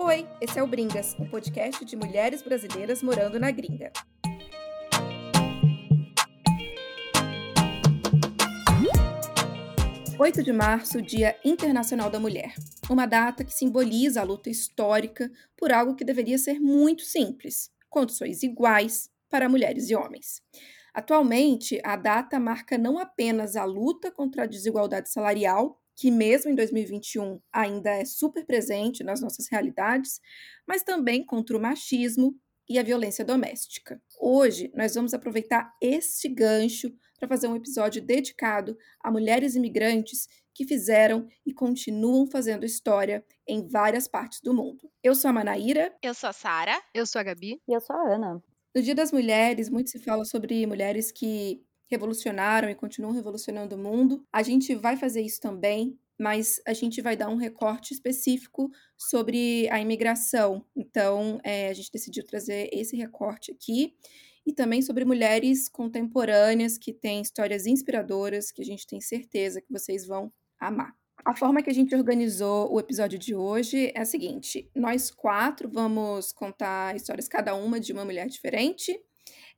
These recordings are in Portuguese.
Oi, esse é o Bringas, um podcast de mulheres brasileiras morando na gringa. Oito de março, Dia Internacional da Mulher. Uma data que simboliza a luta histórica por algo que deveria ser muito simples: condições iguais para mulheres e homens. Atualmente, a data marca não apenas a luta contra a desigualdade salarial, que mesmo em 2021 ainda é super presente nas nossas realidades, mas também contra o machismo e a violência doméstica. Hoje, nós vamos aproveitar este gancho para fazer um episódio dedicado a mulheres imigrantes que fizeram e continuam fazendo história em várias partes do mundo. Eu sou a Manaíra. Eu sou a Sara. Eu sou a Gabi. E eu sou a Ana. No Dia das Mulheres, muito se fala sobre mulheres que revolucionaram e continuam revolucionando o mundo. A gente vai fazer isso também, mas a gente vai dar um recorte específico sobre a imigração. Então, é, a gente decidiu trazer esse recorte aqui e também sobre mulheres contemporâneas que têm histórias inspiradoras que a gente tem certeza que vocês vão amar. A forma que a gente organizou o episódio de hoje é a seguinte: nós quatro vamos contar histórias, cada uma de uma mulher diferente.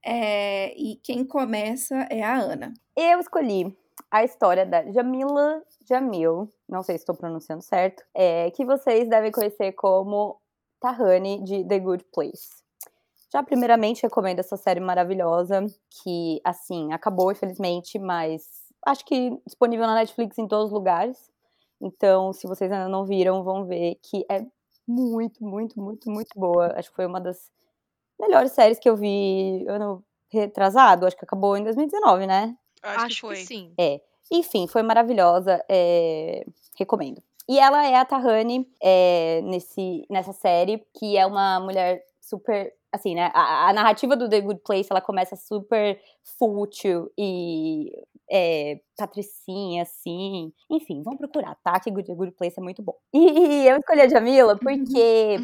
É, e quem começa é a Ana. Eu escolhi a história da Jamila Jamil, não sei se estou pronunciando certo, é, que vocês devem conhecer como Tahani de The Good Place. Já primeiramente recomendo essa série maravilhosa, que assim, acabou infelizmente, mas acho que disponível na Netflix em todos os lugares. Então, se vocês ainda não viram, vão ver que é muito, muito, muito, muito boa. Acho que foi uma das melhores séries que eu vi ano retrasado. Acho que acabou em 2019, né? Acho, Acho que, foi. que sim. É. Enfim, foi maravilhosa. É... Recomendo. E ela é a Tahani é, nesse, nessa série, que é uma mulher super. Assim, né? A, a, narrativa do The Good Place ela começa super fútil e é, patricinha, assim. Enfim, vão procurar, tá? Que The Good Place é muito bom. E, e eu escolhi a Jamila porque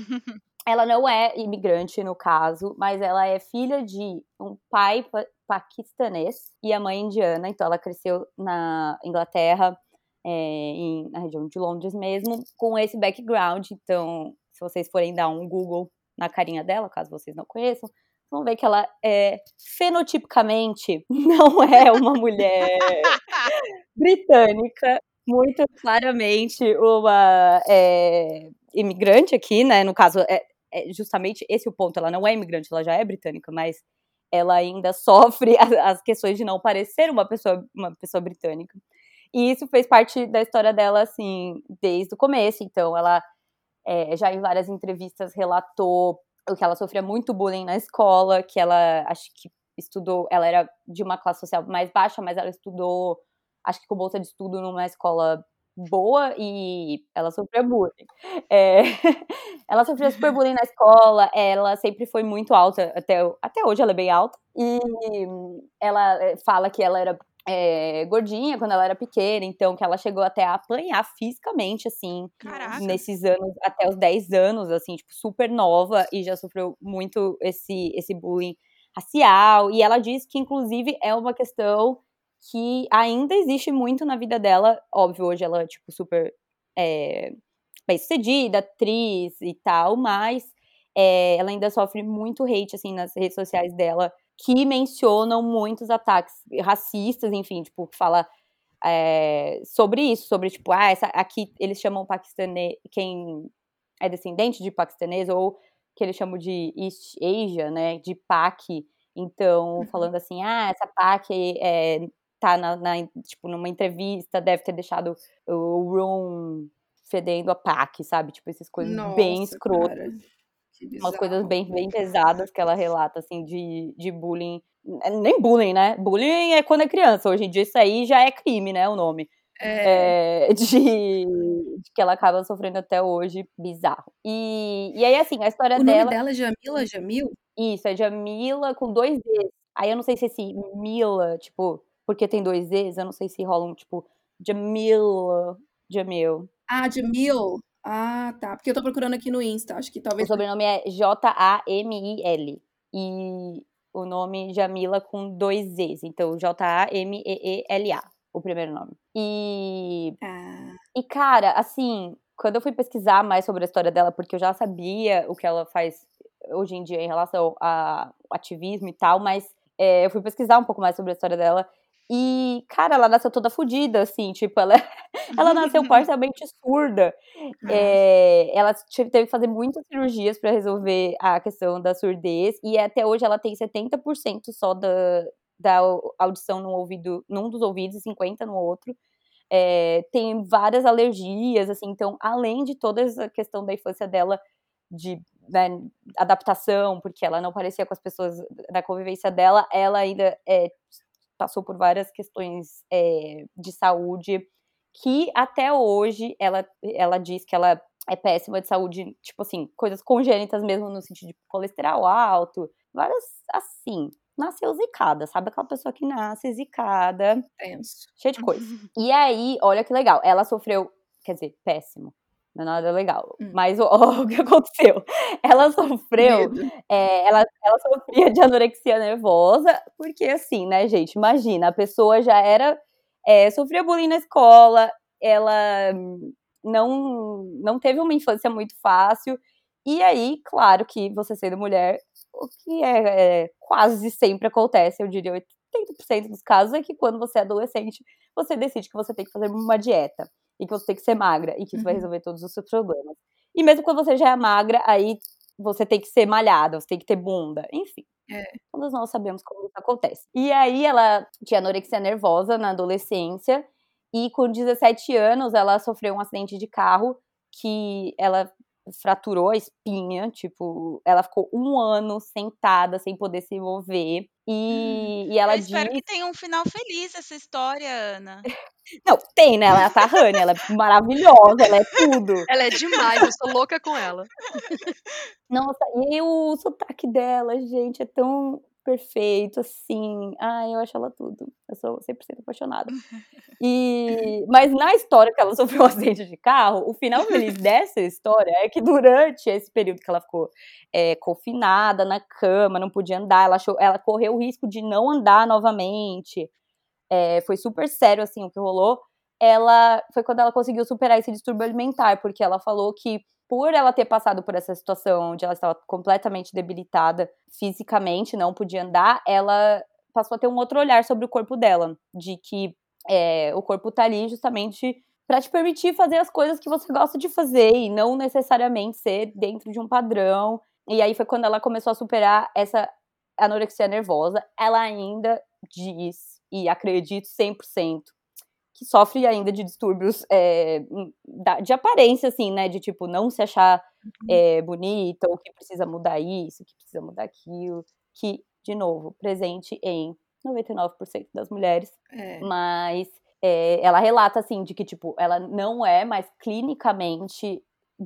ela não é imigrante, no caso, mas ela é filha de um pai pa paquistanês e a mãe indiana. Então, ela cresceu na Inglaterra, é, em, na região de Londres mesmo, com esse background. Então, se vocês forem dar um Google na carinha dela, caso vocês não conheçam, vão ver que ela é fenotipicamente não é uma mulher britânica, muito claramente uma é, imigrante aqui, né? No caso, é, é justamente esse o ponto. Ela não é imigrante, ela já é britânica, mas ela ainda sofre as, questões de não parecer uma pessoa, uma pessoa britânica. E isso fez parte da história dela, assim, desde o começo. Então, ela é, já em várias entrevistas relatou que ela sofria muito bullying na escola, que ela acho que estudou, ela era de uma classe social mais baixa, mas ela estudou, acho que com bolsa de estudo numa escola boa e ela sofreu bullying. É, ela sofreu super bullying na escola, ela sempre foi muito alta, até, até hoje ela é bem alta, e ela eh, fala que ela era é, gordinha quando ela era pequena, então que ela chegou até a apanhar fisicamente, assim, Caraca. nesses anos, até os 10 anos, assim, tipo, super nova, e já sofreu muito esse, esse bullying racial, e ela diz que, inclusive, é uma questão que ainda existe muito na vida dela. Óbvio, hoje ela é, tipo, super é, bem sucedida, atriz e tal, mas é, ela ainda sofre muito hate, assim, nas redes sociais dela, que mencionam muitos ataques racistas, enfim, tipo, que fala é, sobre isso, sobre, tipo, ah, essa, aqui eles chamam paquistanês, quem é descendente de paquistanês, ou que eles chamam de East Asia, né, de Paqui, então, uhum. falando assim, ah, essa Paqui é, tá na, na, tipo, numa entrevista, deve ter deixado o room fedendo a PAC, sabe? Tipo, essas coisas Nossa, bem escrotas. Cara, umas coisas bem, bem pesadas que ela relata, assim, de, de bullying. Nem bullying, né? Bullying é quando é criança. Hoje em dia isso aí já é crime, né? O nome. É. É, de, de, que ela acaba sofrendo até hoje, bizarro. E, e aí, assim, a história o dela. O nome dela é Jamila Jamil? Isso, é Jamila com dois Z's. Aí eu não sei se esse Mila, tipo, porque tem dois E's, eu não sei se rolam, tipo, Jamil, Jamil. Ah, Jamil. Ah, tá. Porque eu tô procurando aqui no Insta, acho que talvez... O sobrenome é J-A-M-I-L. E o nome Jamila com dois Z's. Então, J-A-M-E-E-L-A, o primeiro nome. E... Ah. E, cara, assim, quando eu fui pesquisar mais sobre a história dela, porque eu já sabia o que ela faz hoje em dia em relação ao ativismo e tal, mas é, eu fui pesquisar um pouco mais sobre a história dela. E, cara, ela nasceu toda fodida, assim, tipo, ela, ela nasceu parcialmente surda. É, ela teve que fazer muitas cirurgias para resolver a questão da surdez, e até hoje ela tem 70% só da, da audição no ouvido, num dos ouvidos e 50% no outro. É, tem várias alergias, assim, então, além de toda essa questão da infância dela, de né, adaptação, porque ela não parecia com as pessoas da convivência dela, ela ainda é, passou por várias questões é, de saúde que até hoje ela, ela diz que ela é péssima de saúde, tipo assim, coisas congênitas mesmo no sentido de colesterol alto, várias assim. Nasceu zicada, sabe aquela pessoa que nasce zicada, Tenso. cheia de coisa. E aí, olha que legal, ela sofreu, quer dizer, péssimo, não é nada legal. Hum. Mas o, o, que aconteceu? Ela sofreu, é, ela, ela sofria de anorexia nervosa, porque assim, né, gente, imagina, a pessoa já era, é, sofria bullying na escola, ela não, não teve uma infância muito fácil, e aí, claro que você sendo mulher, o que é, é quase sempre acontece, eu diria 80% dos casos, é que quando você é adolescente, você decide que você tem que fazer uma dieta e que você tem que ser magra e que isso vai Uhum. resolver todos os seus problemas. E mesmo quando você já é magra, aí você tem que ser malhada, você tem que ter bunda, enfim. É. Todos nós sabemos como isso acontece. E aí ela tinha anorexia nervosa na adolescência e com 17 anos ela sofreu um acidente de carro que ela fraturou a espinha, tipo, ela ficou um ano sentada sem poder se mover. E, e ela Eu espero diz que tenha um final feliz essa história, Ana. não, tem, né? Ela é a Tahani, ela é maravilhosa, ela é tudo. Ela é demais, eu sou louca com ela. Nossa, e o sotaque dela, gente, é tão perfeito, assim. Ai, eu acho ela tudo. Eu sou 100% apaixonada. E, mas na história que ela sofreu um acidente de carro, o final feliz dessa história é que durante esse período que ela ficou é, confinada na cama, não podia andar, ela, achou, ela correu o risco de não andar novamente. É, foi super sério, assim, o que rolou. Ela foi quando ela conseguiu superar esse distúrbio alimentar, porque ela falou que por ela ter passado por essa situação onde ela estava completamente debilitada fisicamente, não podia andar, ela passou a ter um outro olhar sobre o corpo dela, de que é, o corpo tá ali justamente para te permitir fazer as coisas que você gosta de fazer e não necessariamente ser dentro de um padrão. E aí foi quando ela começou a superar essa anorexia nervosa. Ela ainda diz, e acredito 100%, que sofre ainda de distúrbios é, de aparência, assim, né? De tipo, não se achar é, bonita, ou que precisa mudar isso, que precisa mudar aquilo. Que, de novo, presente em 99% das mulheres. É. Mas é, ela relata, assim, de que, tipo, ela não é mais clinicamente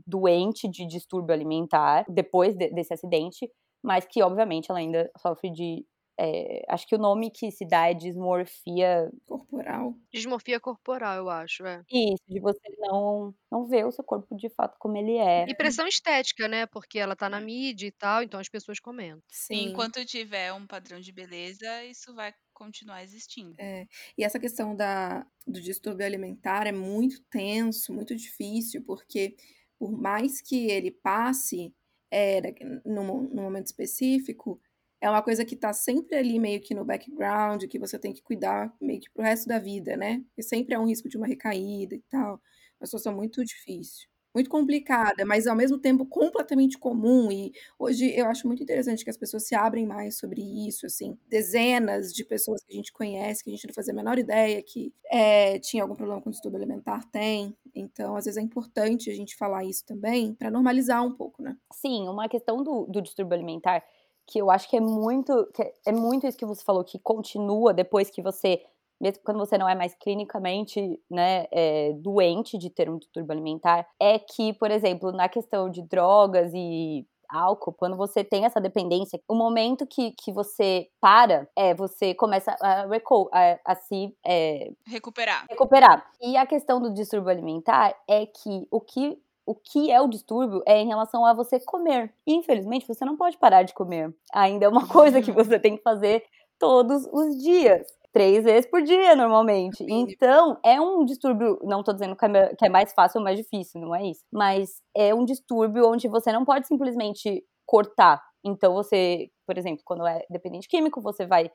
doente de distúrbio alimentar depois de, desse acidente, mas que, obviamente, ela ainda sofre de. É, acho que o nome que se dá é dismorfia. Corporal. Dismorfia corporal, eu acho, é. Isso, de você não, não ver o seu corpo de fato como ele é. E pressão estética, né? Porque ela tá na mídia e tal, então as pessoas comentam. Sim. Enquanto tiver um padrão de beleza, isso vai continuar existindo. É. E essa questão da, do distúrbio alimentar é muito tenso, muito difícil, porque por mais que ele passe é, num, num momento específico, é uma coisa que tá sempre ali meio que no background, que você tem que cuidar meio que pro resto da vida, né? Porque sempre há um risco de uma recaída e tal. Uma situação muito difícil. Muito complicada, mas ao mesmo tempo completamente comum. E hoje eu acho muito interessante que as pessoas se abrem mais sobre isso, assim. Dezenas de pessoas que a gente conhece, que a gente não fazia a menor ideia que é, tinha algum problema com distúrbio alimentar, tem. Então, às vezes é importante a gente falar isso também, para normalizar um pouco, né? Sim, uma questão do, do distúrbio alimentar que eu acho que é muito que é muito isso que você falou que continua depois que você mesmo quando você não é mais clinicamente né, é, doente de ter um distúrbio alimentar é que por exemplo na questão de drogas e álcool, quando você tem essa dependência, o momento que, que você para, é você começa a, a, a se é, recuperar. recuperar. E a questão do distúrbio alimentar é que o que o que é o distúrbio é em relação a você comer. Infelizmente, você não pode parar de comer. Ainda é uma coisa que você tem que fazer todos os dias. três vezes por dia, normalmente. Então, é um distúrbio, não tô dizendo que é que é mais fácil ou mais difícil, não é isso. Mas é um distúrbio onde você não pode simplesmente cortar. Então, você, por exemplo, quando é dependente químico, você vai,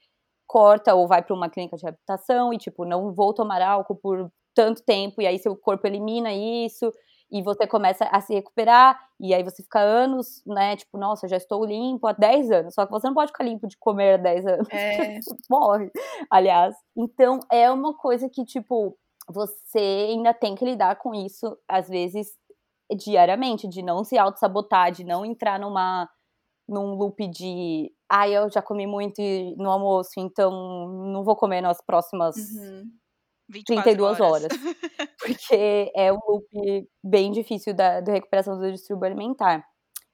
corta ou vai para uma clínica de reabilitação e, tipo, não vou tomar álcool por tanto tempo, e aí seu corpo elimina isso, e você começa a se recuperar, e aí você fica anos, né, tipo, nossa, já estou limpo há 10 anos, só que você não pode ficar limpo de comer há 10 anos, É, morre, aliás. Então, é uma coisa que, tipo, você ainda tem que lidar com isso, às vezes, diariamente, de não se auto-sabotar, de não entrar numa num loop de ai, eu já comi muito no almoço, então não vou comer nas próximas uhum. 24 32 horas. Porque é um loop bem difícil da, da recuperação do distúrbio alimentar.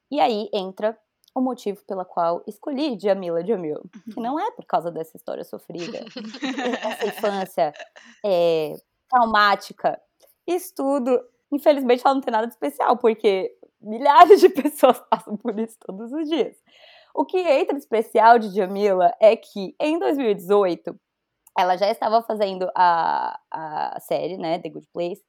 E aí entra o motivo pela qual escolhi Jamila Jamil, que não é por causa dessa história sofrida, essa infância é, traumática. Isso tudo, infelizmente, ela não tem nada de especial, porque milhares de pessoas passam por isso todos os dias. O que entra de especial de Jamila é que, em 2018, ela já estava fazendo a, a série, né, The Good Place.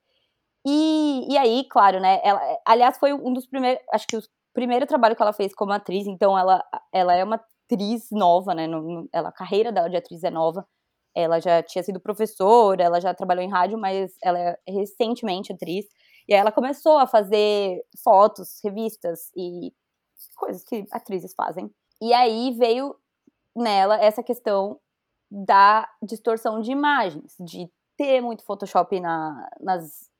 E, e aí, claro, né, ela, aliás, foi um dos primeiros, acho que o primeiro trabalho que ela fez como atriz, então ela, ela é uma atriz nova, né, no, no, ela, a carreira dela de atriz é nova, ela já tinha sido professora, ela já trabalhou em rádio, mas ela é recentemente atriz, e aí ela começou a fazer fotos, revistas e coisas que atrizes fazem. E aí veio nela essa questão da distorção de imagens, de ter muito Photoshop na, nas,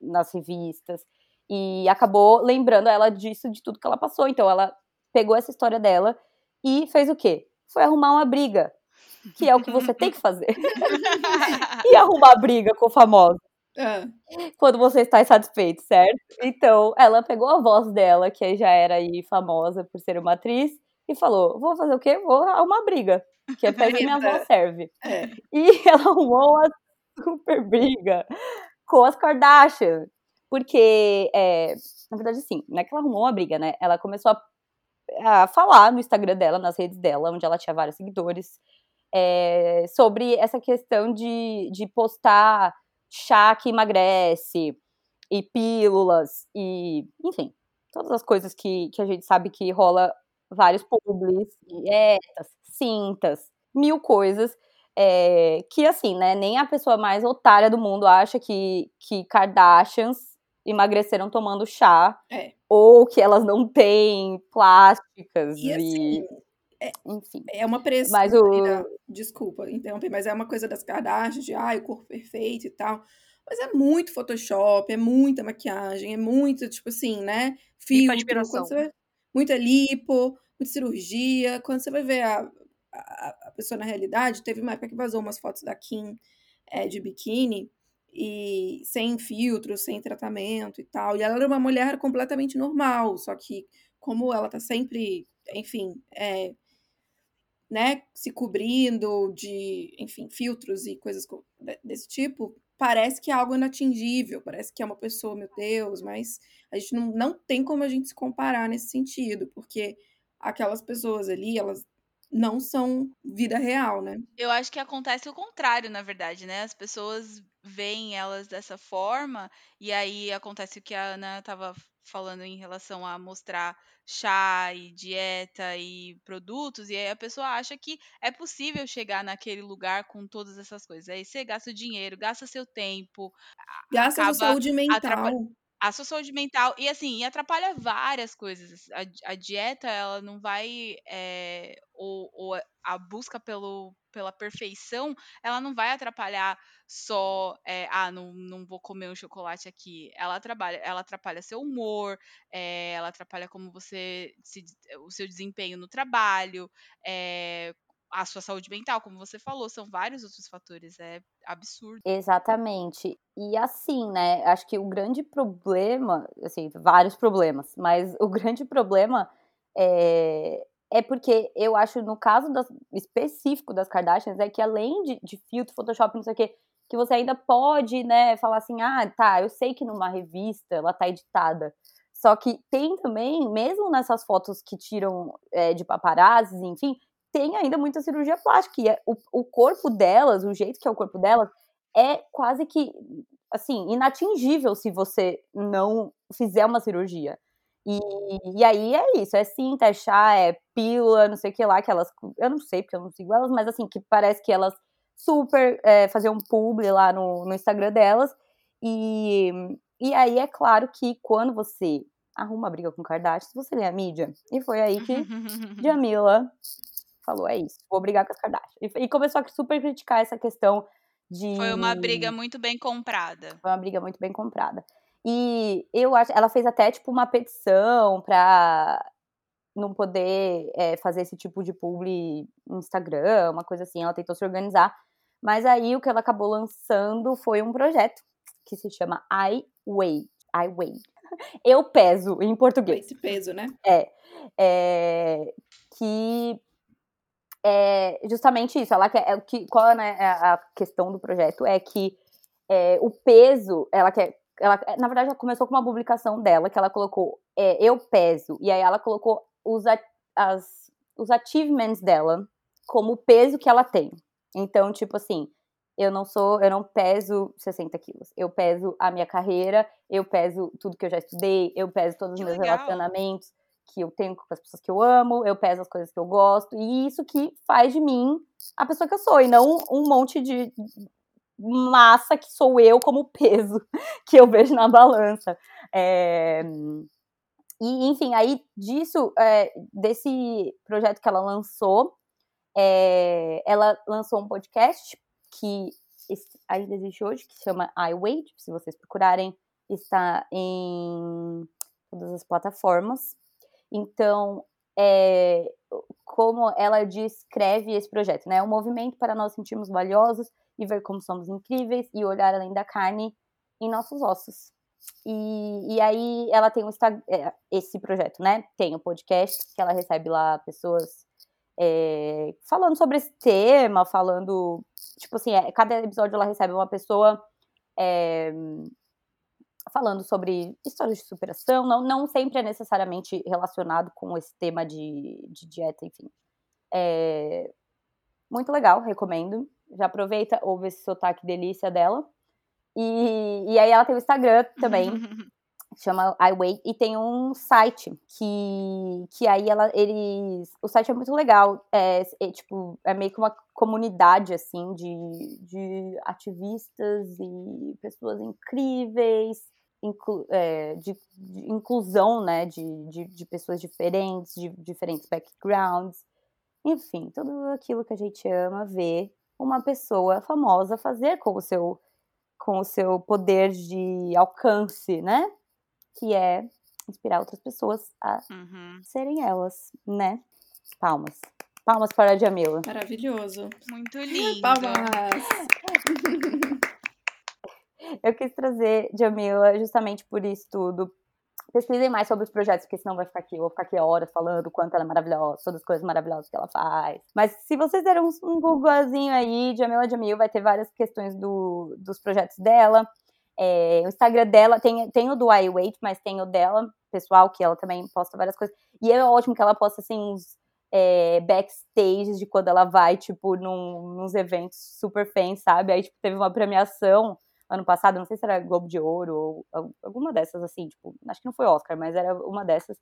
nas revistas. E acabou lembrando ela disso, de tudo que ela passou. Então ela pegou essa história dela e fez o quê? Foi arrumar uma briga. Que é o que você tem que fazer. e arrumar briga com o famoso. Ah, Quando você está insatisfeito, certo? Então, ela pegou a voz dela, que já era aí famosa por ser uma atriz, e falou: Vou fazer o quê? Vou arrumar briga. Que é pra isso que minha voz serve. é. E ela arrumou uma super briga com as Kardashian. Porque, é, na verdade, sim, não é que ela arrumou uma briga, né? Ela começou a, a falar no Instagram dela, nas redes dela, onde ela tinha vários seguidores, é, sobre essa questão de, de postar chá que emagrece, e pílulas, e, enfim, todas as coisas que, que a gente sabe que rola vários publis, dietas, cintas, mil coisas. É, que assim, né? Nem a pessoa mais otária do mundo acha que, que Kardashians emagreceram tomando chá. É. Ou que elas não têm plásticas E e. assim, Enfim. é uma pressão. Mas o- Desculpa interromper, mas é uma coisa das Kardashians, de ai, o corpo perfeito e tal. Mas é muito Photoshop, é muita maquiagem, é muito, tipo assim, né? Filtro, quando você muita lipo, muita cirurgia. Quando você vai ver a, a, a pessoa na realidade, teve uma época que vazou umas fotos da Kim é, de biquíni e sem filtro, sem tratamento e tal. E ela era uma mulher completamente normal, só que como ela tá sempre, enfim, é, né, se cobrindo de, enfim, filtros e coisas co- de- desse tipo, parece que é algo inatingível, parece que é uma pessoa, meu Deus, mas a gente não, não tem como a gente se comparar nesse sentido, porque aquelas pessoas ali, elas não são vida real, né? Eu acho que acontece o contrário, na verdade, né? As pessoas veem elas dessa forma, e aí acontece o que a Ana estava falando em relação a mostrar chá e dieta e produtos, e aí a pessoa acha que é possível chegar naquele lugar com todas essas coisas. Aí você gasta o dinheiro, gasta seu tempo, Gasta sua saúde mental. A sua saúde mental e assim e atrapalha várias coisas. A, a dieta ela não vai é, ou, ou a- busca pelo pela perfeição ela não vai atrapalhar só é, ah não, não vou comer um chocolate aqui. Ela atrapalha ela atrapalha seu humor é, ela atrapalha como você se, o seu desempenho no trabalho a sua saúde mental como você falou são vários outros fatores é absurdo Exatamente. E assim, né? Acho que o grande problema, assim, vários problemas, mas o grande problema é, é porque eu acho, no caso das, específico das Kardashians, é que além de, de filtro, Photoshop, não sei o quê, que você ainda pode, né, falar assim, ah, tá, eu sei que numa revista ela tá editada. Só que tem também, mesmo nessas fotos que tiram é, de paparazzi, enfim, tem ainda muita cirurgia plástica. E é, o, o corpo delas, o jeito que é o corpo delas, é quase que, assim, inatingível se você não fizer uma cirurgia. E, e aí é isso, é cinta, é chá, é pílula, não sei o que lá, que elas. Eu não sei, porque eu não sigo elas, mas assim, que parece que elas super é, faziam um publi lá no, no Instagram delas. E, e aí é claro que quando você arruma briga com Kardashian, você lê a mídia. E foi aí que Jamila falou: é isso, vou brigar com as Kardashian. E, e começou a super criticar essa questão de. Foi uma briga muito bem comprada. Foi uma briga muito bem comprada. E eu acho, ela fez até tipo uma petição pra não poder é, fazer esse tipo de publi no Instagram, uma coisa assim. Ela tentou se organizar. Mas aí o que ela acabou lançando foi um projeto que se chama I Weigh. I Weigh. Eu peso em português. Esse peso, né? É. é que é justamente isso. Ela quer, é, que, qual é né, a questão do projeto? É que é, o peso, ela quer ela, na verdade, ela começou com uma publicação dela que ela colocou é, eu peso e aí ela colocou os, as, os achievements dela como o peso que ela tem. Então, tipo assim, eu não sou, eu não peso 60 quilos. Eu peso a minha carreira, eu peso tudo que eu já estudei, eu peso todos os meus legal. relacionamentos que eu tenho com as pessoas que eu amo, eu peso as coisas que eu gosto, e isso que faz de mim a pessoa que eu sou, e não um monte de massa que sou eu como peso que eu vejo na balança. É... E, enfim, aí disso, é, desse projeto que ela lançou, é, ela lançou um podcast que ainda existe hoje, que chama iWait, se vocês procurarem, está em todas as plataformas. Então, é, como ela descreve esse projeto, né? Um movimento para nós sentirmos valiosos e ver como somos incríveis e olhar além da carne em nossos ossos. E, e aí ela tem é, esse projeto, né? Tem o podcast que ela recebe lá pessoas é, falando sobre esse tema, falando. Tipo assim, é, cada episódio ela recebe uma pessoa é, falando sobre histórias de superação, não, não sempre é necessariamente relacionado com esse tema de, de dieta, enfim. É, muito legal, recomendo. Já aproveita, ouve esse sotaque delícia dela. E, e aí ela tem o Instagram também, chama iWait, e tem um site que, que aí ela, eles. O site é muito legal. É, é, tipo, é meio que uma comunidade assim de, de ativistas e pessoas incríveis. Inclu, é, de, de, inclusão, né, de, de, de pessoas diferentes, de diferentes backgrounds, enfim, tudo aquilo que a gente ama ver uma pessoa famosa fazer com o seu com o seu poder de alcance, né? Que é inspirar outras pessoas a uhum. serem elas, né? Palmas. Palmas para a Jamila. Maravilhoso. Muito lindo. Palmas. Eu quis trazer Jamila justamente por isso tudo, pesquisem mais sobre os projetos, porque senão vai ficar aqui, eu vou ficar aqui horas falando o quanto ela é maravilhosa, todas as coisas maravilhosas que ela faz. Mas se vocês deram um, um Googlezinho aí, Jamila Jamil, vai ter várias questões do, dos projetos dela. É, o Instagram dela tem, tem o do iWait, mas tem o dela, pessoal, que ela também posta várias coisas. E é ótimo que ela posta assim uns é, backstages de quando ela vai, tipo, num, nos eventos super fãs, sabe? Aí, tipo, teve uma premiação ano passado, não sei se era Globo de Ouro ou alguma dessas, assim, tipo, acho que não foi Oscar, mas era uma dessas.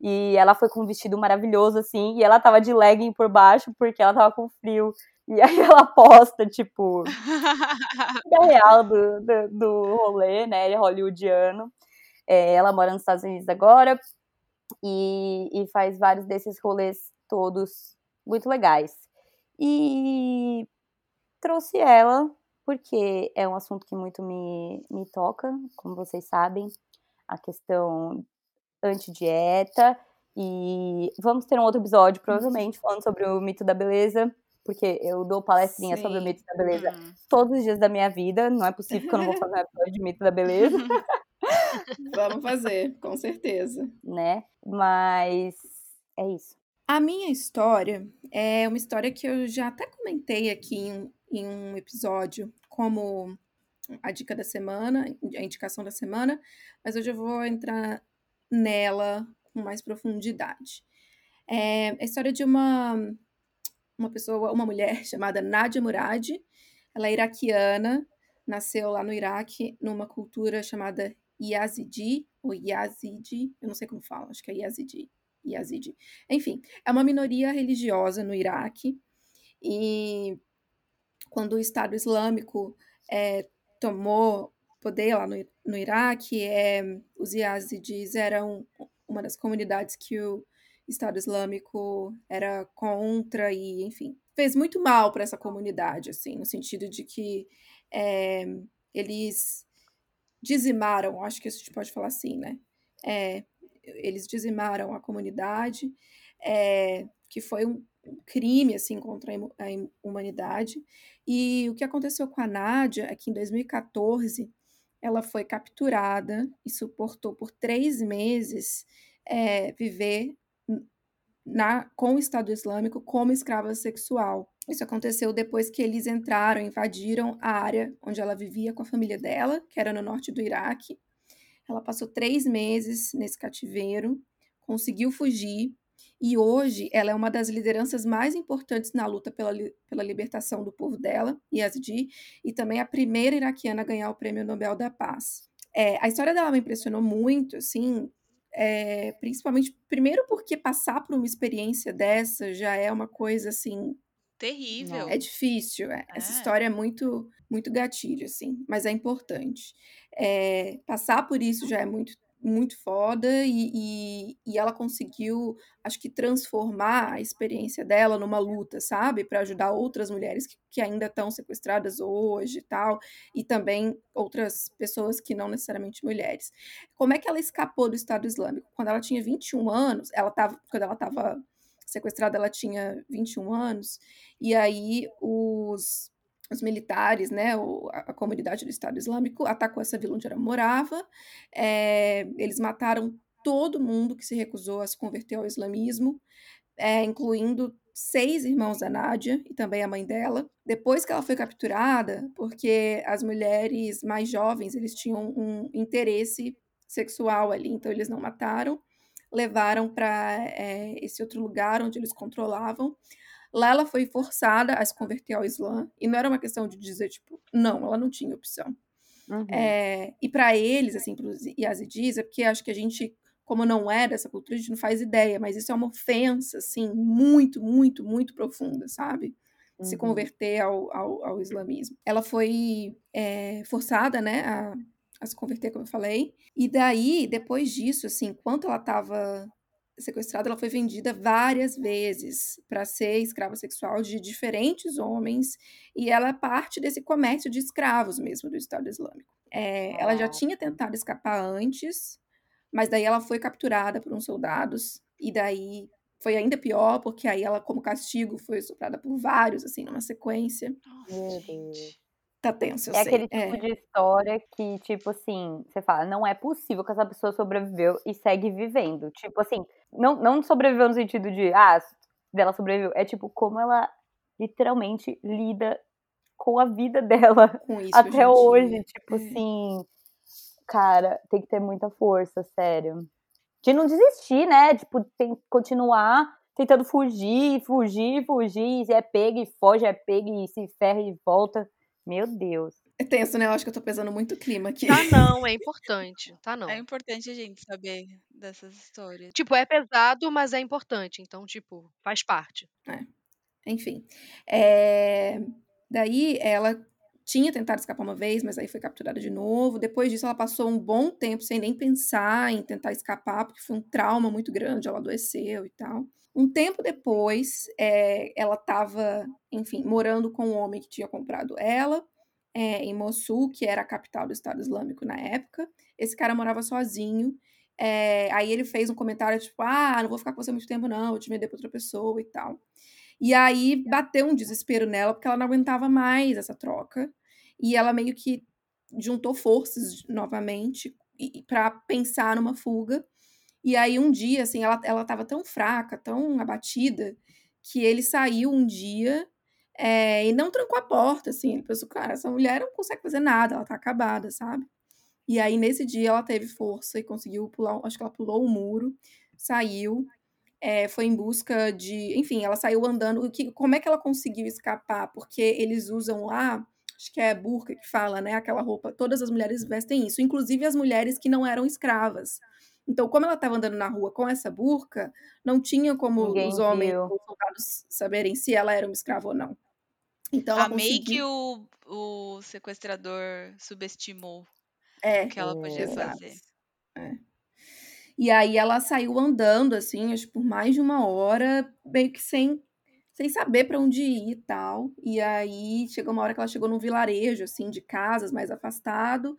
E ela foi com um vestido maravilhoso, assim, e ela tava de legging por baixo porque ela tava com frio. E aí ela posta, tipo, da real do, do, do rolê, né, é hollywoodiano. É, ela mora nos Estados Unidos agora e, e faz vários desses rolês todos muito legais. E trouxe ela porque é um assunto que muito me, me toca, como vocês sabem, a questão anti-dieta. E vamos ter um outro episódio, provavelmente, falando sobre o mito da beleza, porque eu dou palestrinha Sim. sobre o mito da beleza hum. todos os dias da minha vida. Não é possível que eu não vou fazer um episódio de mito da beleza. Vamos fazer, com certeza. Né? Mas é isso. A minha história é uma história que eu já até comentei aqui em em um episódio como a dica da semana, a indicação da semana, mas hoje eu vou entrar nela com mais profundidade. É a história de uma uma pessoa, uma mulher chamada Nadia Murad. Ela é iraquiana, nasceu lá no Iraque, numa cultura chamada Yazidi, ou Yazidi, eu não sei como fala, acho que é Yazidi. Yazidi. Enfim, é uma minoria religiosa no Iraque. E quando o Estado Islâmico é, tomou poder lá no, no Iraque, é, os Yazidis eram uma das comunidades que o Estado Islâmico era contra e, enfim, fez muito mal para essa comunidade, assim, no sentido de que é, eles dizimaram, acho que a gente pode falar assim, né? É, eles dizimaram a comunidade, é, que foi um crime assim contra a humanidade. E o que aconteceu com a Nádia é que em 2014 ela foi capturada e suportou por três meses é, viver na, com o Estado Islâmico como escrava sexual. Isso aconteceu depois que eles entraram, invadiram a área onde ela vivia com a família dela, que era no norte do Iraque. Ela passou três meses nesse cativeiro, conseguiu fugir, e hoje ela é uma das lideranças mais importantes na luta pela, pela libertação do povo dela, Yazidi, e também a primeira iraquiana a ganhar o Prêmio Nobel da Paz. É, a história dela me impressionou muito, assim, é, principalmente, primeiro porque passar por uma experiência dessa já é uma coisa, assim... Terrível. É difícil, é. essa história é muito, muito gatilho, assim, mas é importante. É, passar por isso já é muito muito foda e, e, e, ela conseguiu, acho que, transformar a experiência dela numa luta, sabe? Para ajudar outras mulheres que, que ainda estão sequestradas hoje e tal, e também outras pessoas que não necessariamente mulheres. Como é que ela escapou do Estado Islâmico? Quando ela tinha 21 anos, ela tava, quando ela estava sequestrada, ela tinha 21 anos, e aí os os militares, né, a, a, comunidade do Estado Islâmico atacou essa vila onde ela morava. É, eles mataram todo mundo que se recusou a se converter ao islamismo, é, incluindo seis irmãos da Nádia e também a mãe dela. Depois que ela foi capturada, porque as mulheres mais jovens eles tinham um interesse sexual ali, então eles não mataram, levaram para é, esse outro lugar onde eles controlavam. Lá ela foi forçada a se converter ao Islã, e não era uma questão de dizer, tipo, não, ela não tinha opção. Uhum. É, e para eles, assim, para os yazidis, é porque acho que a gente, como não é dessa cultura, a gente não faz ideia, mas isso é uma ofensa, assim, muito, muito, muito profunda, sabe? Uhum. Se converter ao, ao, ao, islamismo. Ela foi é, forçada, né, a, a se converter, como eu falei, e daí, depois disso, assim, enquanto ela estava sequestrada, ela foi vendida várias vezes para ser escrava sexual de diferentes homens e ela é parte desse comércio de escravos mesmo do Estado Islâmico. É, ela já tinha tentado escapar antes, mas daí ela foi capturada por uns soldados e daí foi ainda pior porque aí ela, como castigo, foi estuprada por vários assim numa sequência. Nossa, gente. Tá tenso, eu é sei. aquele tipo é. de história que, tipo assim, você fala, não é possível que essa pessoa sobreviveu e segue vivendo. Tipo assim, não, não sobreviveu no sentido de, ah, dela sobreviveu. É tipo, como ela literalmente lida com a vida dela até hoje. Tipo é. assim, cara, tem que ter muita força, sério. De não desistir, né? Tipo, tem que continuar tentando fugir, fugir, fugir. Se é pega e foge, é pega e se ferra e volta. Meu Deus. É tenso, né? Eu acho que eu tô pesando muito clima aqui. Tá não, é importante. Tá não. É importante a gente saber dessas histórias. Tipo, é pesado, mas é importante. Então, tipo, faz parte. É. Enfim. É... Daí ela tinha tentado escapar uma vez, mas aí foi capturada de novo. Depois disso, ela passou um bom tempo sem nem pensar em tentar escapar, porque foi um trauma muito grande, ela adoeceu e tal. Um tempo depois, é, ela estava, enfim, morando com um homem que tinha comprado ela, é, em Mossul, que era a capital do Estado Islâmico na época. Esse cara morava sozinho. É, aí ele fez um comentário tipo: Ah, não vou ficar com você muito tempo, não, vou te vender para outra pessoa e tal. E aí bateu um desespero nela, porque ela não aguentava mais essa troca. E ela meio que juntou forças novamente para pensar numa fuga. E aí um dia, assim, ela, ela tava tão fraca, tão abatida, que ele saiu um dia é, e não trancou a porta, assim. Ele pensou, cara, essa mulher não consegue fazer nada, ela tá acabada, sabe? E aí, nesse dia, ela teve força e conseguiu pular, acho que ela pulou o muro, saiu. é, foi em busca de. Enfim, ela saiu andando. Que, como é que ela conseguiu escapar? Porque eles usam lá, acho que é burca que fala, né? Aquela roupa. Todas as mulheres vestem isso, inclusive as mulheres que não eram escravas. Então, como ela estava andando na rua com essa burca, não tinha como Ninguém os homens viu. ou soldados saberem se ela era uma escrava ou não. Então, ela Amei que conseguiu. o, o sequestrador subestimou É, o que ela podia exato. fazer. É. E aí ela saiu andando, assim, acho que por mais de uma hora, meio que sem, sem saber para onde ir e tal. E aí chegou uma hora que ela chegou num vilarejo, assim, de casas mais afastado.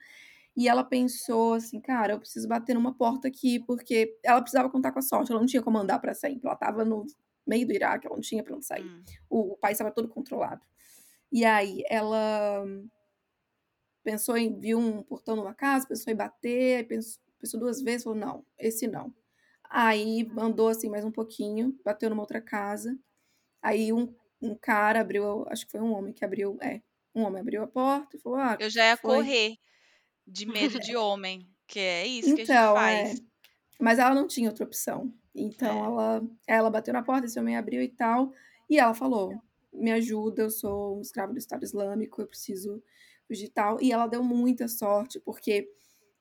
E ela pensou assim, cara, eu preciso bater numa porta aqui, porque ela precisava contar com a sorte, ela não tinha como andar para sempre. Ela estava no meio do Iraque, ela não tinha para onde sair. Hum. O, o país estava todo controlado. E aí ela pensou em viu um portão numa casa, pensou em bater, aí pensou, pensou duas vezes, falou não, esse não. Aí andou assim mais um pouquinho, bateu numa outra casa. Aí um, um cara abriu, acho que foi um homem que abriu, é, um homem abriu a porta e falou: "Ah, Eu já ia foi?" correr de medo de homem, que é isso que a gente Então, faz. é. Mas ela não tinha outra opção. Então É. ela, ela bateu na porta, esse homem abriu e tal. E ela falou: Me ajuda, eu sou um escravo do Estado Islâmico, eu preciso fugir e tal. E ela deu muita sorte, porque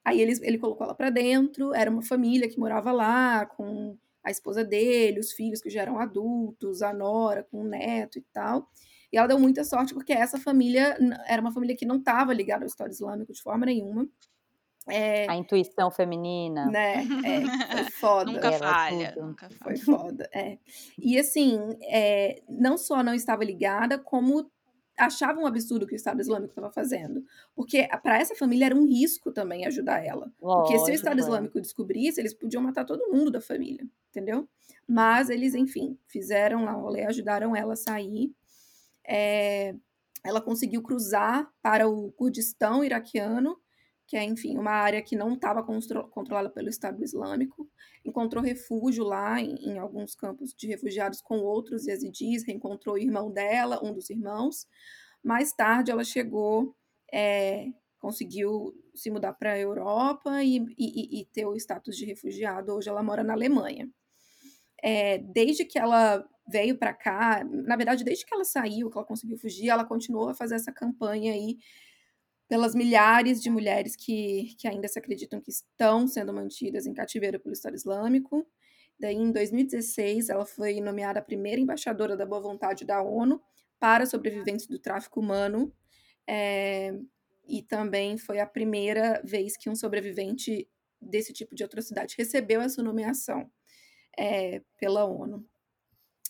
aí ele, ele colocou ela pra dentro, era uma família que morava lá, com a esposa dele, os filhos que já eram adultos, a nora com o neto e tal. E ela deu muita sorte, porque essa família era uma família que não estava ligada ao Estado Islâmico de forma nenhuma. É, A intuição feminina. né? É, foi foda. Nunca falha, nunca falha. Foi foda, é. E assim, é, não só não estava ligada, como achava um absurdo o que o Estado Islâmico estava fazendo. Porque para essa família era um risco também ajudar ela. Porque se o Estado Lógico, é. Islâmico descobrisse, eles podiam matar todo mundo da família, entendeu? Mas eles, enfim, fizeram lá o rolê, ajudaram ela a sair. É, ela conseguiu cruzar para o Kurdistão iraquiano, que é, enfim, uma área que não estava controlada pelo Estado Islâmico. Encontrou refúgio lá em, em alguns campos de refugiados com outros yazidis, reencontrou o irmão dela, um dos irmãos. Mais tarde ela chegou, é, conseguiu se mudar para a Europa e, e, e, ter o status de refugiado. Hoje ela mora na Alemanha. É, desde que ela veio para cá, na verdade, desde que ela saiu, que ela conseguiu fugir, ela continuou a fazer essa campanha aí pelas milhares de mulheres que, que ainda se acreditam que estão sendo mantidas em cativeiro pelo Estado Islâmico. Daí, em 2016, ela foi nomeada a primeira embaixadora da boa vontade da ONU para sobreviventes do tráfico humano. É, e também foi a primeira vez que um sobrevivente desse tipo de atrocidade recebeu essa nomeação é, pela ONU.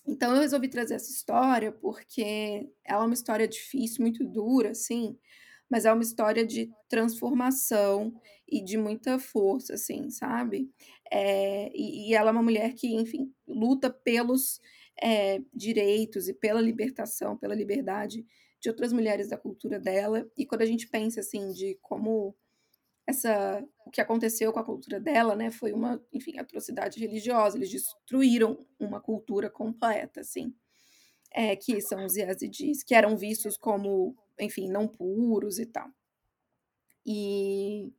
Então eu resolvi trazer essa história porque ela é uma história difícil, muito dura, assim, mas é uma história de transformação e de muita força, assim, sabe? É, e, e, ela é uma mulher que, enfim, luta pelos é, direitos e pela libertação, pela liberdade de outras mulheres da cultura dela. E quando a gente pensa, assim, de como essa o que aconteceu com a cultura dela, né, foi uma, enfim, atrocidade religiosa. Eles destruíram uma cultura completa, assim, é, que são os yazidis, que eram vistos como, enfim, não puros e tal. E,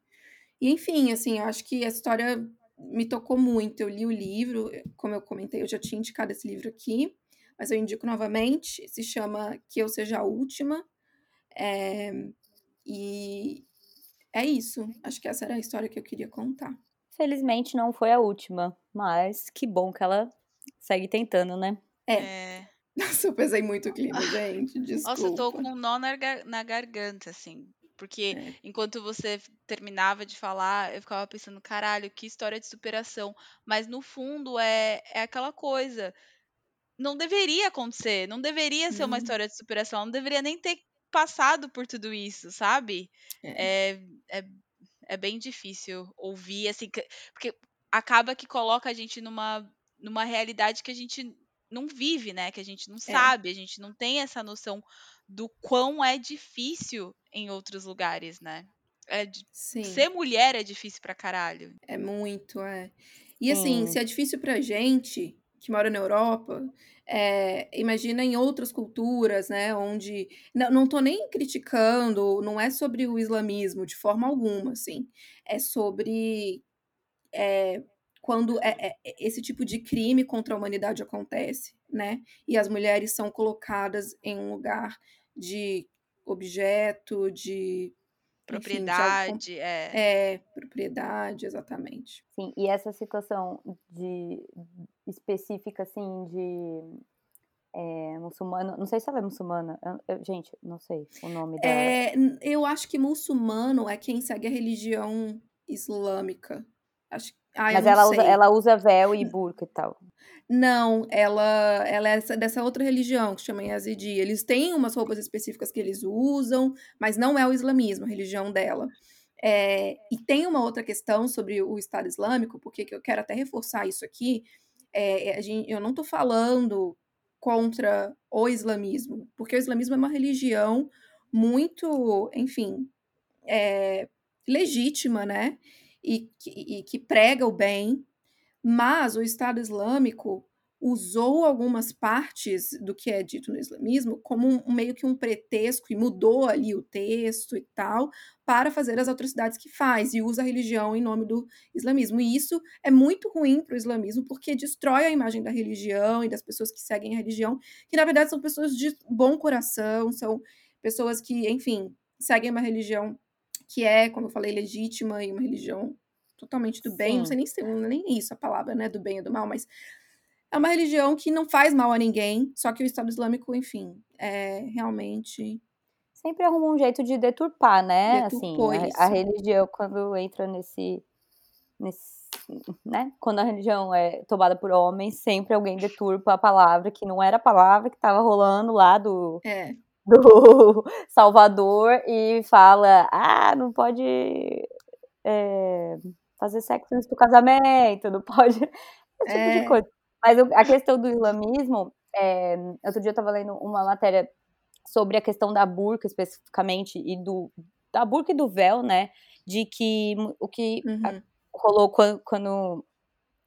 e enfim, assim, eu acho que a história me tocou muito. Eu li o livro, como eu comentei, eu já tinha indicado esse livro aqui, mas eu indico novamente. Se chama Que Eu Seja a Última. É, e, é isso. Acho que essa era a história que eu queria contar. Felizmente não foi a última, mas que bom que ela segue tentando, né? É. É. Nossa, eu pesei muito o clima, gente. Desculpa. Nossa, eu tô com um nó na, gar- na garganta, assim. Porque É. enquanto você terminava de falar, eu ficava pensando, caralho, que história de superação. Mas no fundo é, é aquela coisa. Não deveria acontecer, não deveria ser uma Não. história de superação, ela não deveria nem ter passado por tudo isso, sabe? É. É, é, é bem difícil ouvir, assim, que- porque acaba que coloca a gente numa, numa realidade que a gente não vive, né? Que a gente não sabe, a gente não tem essa noção do quão é difícil em outros lugares, né? É, Sim. ser mulher é difícil pra caralho. É muito, é. E assim, Sim. se é difícil pra gente que mora na Europa, é, imagina em outras culturas, né? Onde. Não, tô nem criticando, não é sobre o islamismo de forma alguma, assim. É sobre é, quando é, esse tipo de crime contra a humanidade acontece, né? E as mulheres são colocadas em um lugar de objeto, de propriedade, enfim, algum... é. É, propriedade, exatamente. Sim, e essa situação de específica assim de é, muçulmano, não sei se ela é muçulmana, eu, eu, gente, não sei o nome dela. É, eu acho que muçulmano é quem segue a religião islâmica. Acho, ah, Mas ela usa, ela usa véu e burca e tal. Não, ela, ela é dessa outra religião que chama Yazidi. Eles têm umas roupas específicas que eles usam, mas não é o islamismo, a religião dela. É, e tem uma outra questão sobre o Estado Islâmico, porque eu quero até reforçar isso aqui. É, gente, eu não estou falando contra o islamismo, porque o islamismo é uma religião muito, enfim, é, legítima, né? E, e que prega o bem, mas o Estado Islâmico usou algumas partes do que é dito no islamismo como um, meio que um pretexto e mudou ali o texto e tal para fazer as atrocidades que faz e usa a religião em nome do islamismo. E isso é muito ruim para o islamismo porque destrói a imagem da religião e das pessoas que seguem a religião, que na verdade são pessoas de bom coração, são pessoas que, enfim, seguem uma religião que é, como eu falei, legítima e uma religião totalmente do bem, Sim. não sei nem se é nem isso a palavra, né, do bem e do mal, mas é uma religião que não faz mal a ninguém, só que o Estado Islâmico, enfim, é realmente sempre arruma um jeito de deturpar, né? assim, a, a, religião quando entra nesse nesse né? Quando a religião é tomada por homens, sempre alguém deturpa a palavra que não era a palavra que estava rolando lá do é do Salvador e fala: ah, não pode é, fazer sexo antes do casamento, não pode. Esse tipo é. de coisa. Mas a questão do islamismo, é, outro dia eu estava lendo uma matéria sobre a questão da burca especificamente e do da burca e do véu, né? De que o que uhum. rolou quando, quando,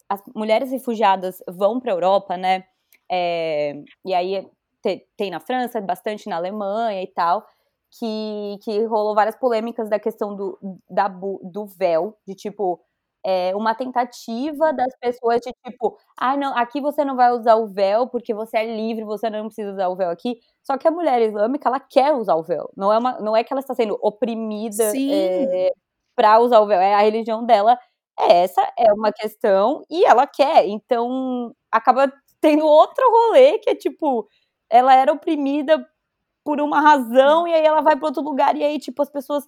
as mulheres refugiadas vão para a Europa, né? É, e aí te, tem na França, bastante na Alemanha e tal, que, que rolou várias polêmicas da questão do, da, do véu, de tipo, é, uma tentativa das pessoas de tipo, ah, não, aqui você não vai usar o véu porque você é livre, você não precisa usar o véu aqui. Só que a mulher islâmica, ela quer usar o véu. Não é, uma, não é que ela está sendo oprimida é, para usar o véu, é a religião dela. É, essa é uma questão e ela quer. Então, acaba tendo outro rolê que é tipo, ela era oprimida por uma razão e aí ela vai para outro lugar e aí tipo as pessoas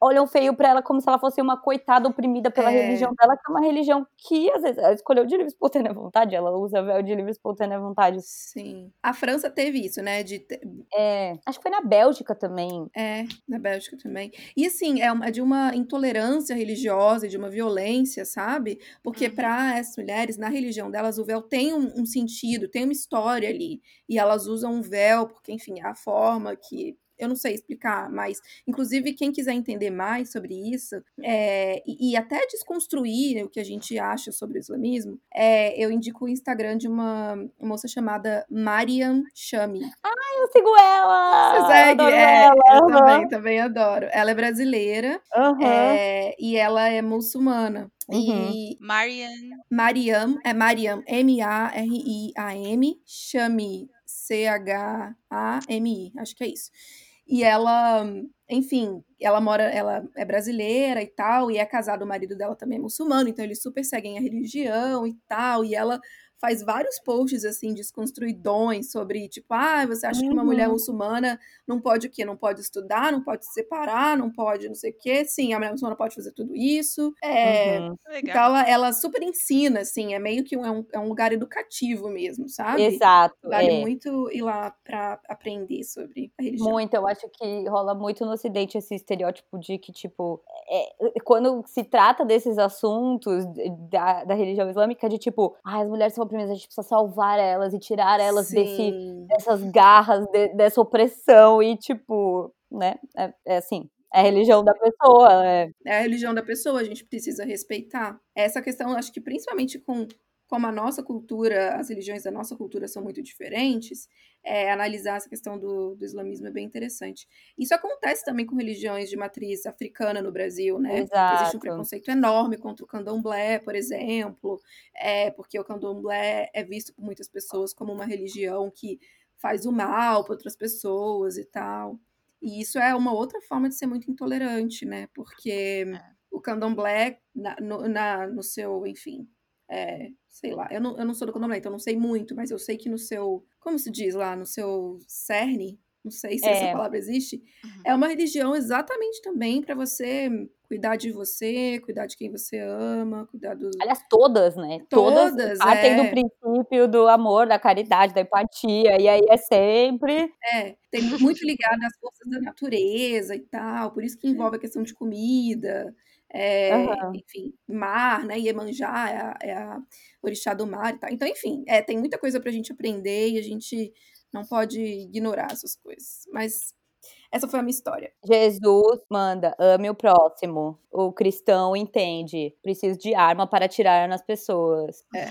olham feio para ela como se ela fosse uma coitada oprimida pela é. religião dela, que é uma religião que, às vezes, ela escolheu de livre espontânea vontade, ela usa véu de livre espontânea vontade. Sim. A França teve isso, né? De É, acho que foi na Bélgica também. É, na Bélgica também. E assim, é, uma, de uma intolerância religiosa e de uma violência, sabe? Porque uhum. para essas mulheres, na religião delas, o véu tem um, um sentido, tem uma história ali. E elas usam um véu, porque, enfim, é a forma que eu não sei explicar, mas inclusive quem quiser entender mais sobre isso é, e, e, até desconstruir o que a gente acha sobre o islamismo, é, eu indico o Instagram de uma moça chamada Mariam Shami. Ah, eu sigo ela! Você segue? É, ela. Eu uhum. também, também adoro. Ela é brasileira uhum. é, e ela é muçulmana. Uhum. E Mariam. Mariam, é Mariam, M-A-R-I-A-M, Shami, C-H-A-M-I, acho que é isso. E ela, enfim, ela mora, ela é brasileira e tal, e é casada, o marido dela também é muçulmano, então eles super seguem a religião e tal, e ela faz vários posts assim desconstruidões sobre tipo, ah, você acha uhum. que uma mulher uhum. muçulmana não pode o quê? Não pode estudar, não pode se separar, não pode não sei o quê. Sim, a mulher muçulmana pode fazer tudo isso. É, uhum. Então ela, ela, super ensina, assim, é meio que um, é, um, é um lugar educativo mesmo, sabe? Exato. Vale é. muito ir lá para aprender sobre a religião. Muito, eu acho que rola muito no ocidente esse estereótipo de que, tipo, é, quando se trata desses assuntos da, da religião islâmica, de tipo, ah, as mulheres são oprimidas, a gente precisa salvar elas e tirar elas desse, dessas garras, de, dessa opressão e, tipo, né? É, é assim, é a religião da pessoa. É. é a religião da pessoa, a gente precisa respeitar. Essa questão, acho que principalmente com como a nossa cultura, as religiões da nossa cultura são muito diferentes, é, analisar essa questão do, do, islamismo é bem interessante. Isso acontece também com religiões de matriz africana no Brasil, né? Exato. Existe um preconceito enorme contra o candomblé, por exemplo, é, porque o candomblé é visto por muitas pessoas como uma religião que faz o mal para outras pessoas e tal. E isso é uma outra forma de ser muito intolerante, né? Porque é. o candomblé, na, no, na, no seu, enfim, é, sei lá, eu não, eu não sou do candomblé, então não sei muito, mas eu sei que no seu, como se diz lá, no seu cerne, não sei se é. essa palavra existe, uhum. é uma religião exatamente também para você cuidar de você, cuidar de quem você ama, cuidar dos. Aliás, todas, né? Todas. todas partem é. do princípio do amor, da caridade, da empatia, e aí é sempre. É, tem muito ligado às forças da natureza e tal, por isso que envolve a questão de comida. É, uhum. enfim, mar, né? Iemanjá é a, é a orixá do mar e tal. Então, enfim, é, tem muita coisa pra gente aprender e a gente não pode ignorar essas coisas. Mas essa foi a minha história. Jesus manda, ame o próximo. O cristão entende, preciso de arma para atirar nas pessoas. É,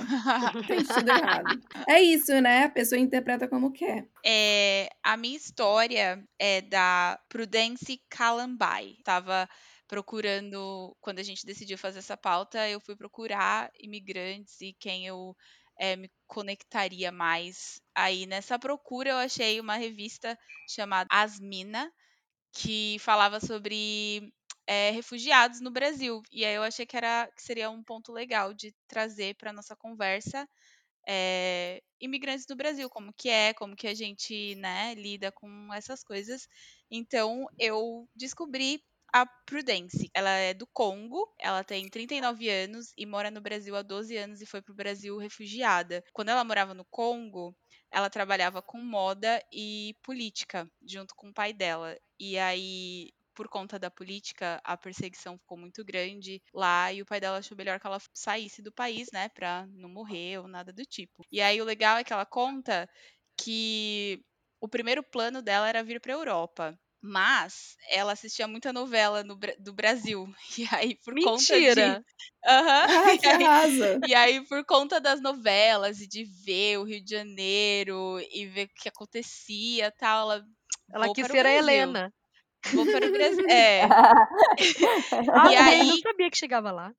tem tudo errado. É isso, né? A pessoa interpreta como quer. É, a minha história é da Prudence Calambai. Tava procurando, quando a gente decidiu fazer essa pauta, eu fui procurar imigrantes e quem eu é, me conectaria mais. Aí nessa procura eu achei uma revista chamada Asmina, que falava sobre é, refugiados no Brasil. E aí eu achei que, era, que seria um ponto legal de trazer para nossa conversa é, imigrantes do Brasil, como que é, como que a gente né, lida com essas coisas. Então eu descobri a Prudence. Ela é do Congo, ela tem 39 anos e mora no Brasil há 12 anos e foi pro Brasil refugiada. Quando ela morava no Congo, ela trabalhava com moda e política, junto com o pai dela. E aí, por conta da política, a perseguição ficou muito grande lá e o pai dela achou melhor que ela saísse do país, né, pra não morrer ou nada do tipo. E aí, o legal é que ela conta que o primeiro plano dela era vir para a Europa. Mas ela assistia muita novela no, do Brasil. E aí, por Mentira. conta de. Uhum. Ai, que e, arrasa. e aí, por conta das novelas e de ver o Rio de Janeiro e ver o que acontecia tal, ela. Ela quis ser a Helena. Vou para o Brasil. É. ah, e aí, não sabia que chegava lá.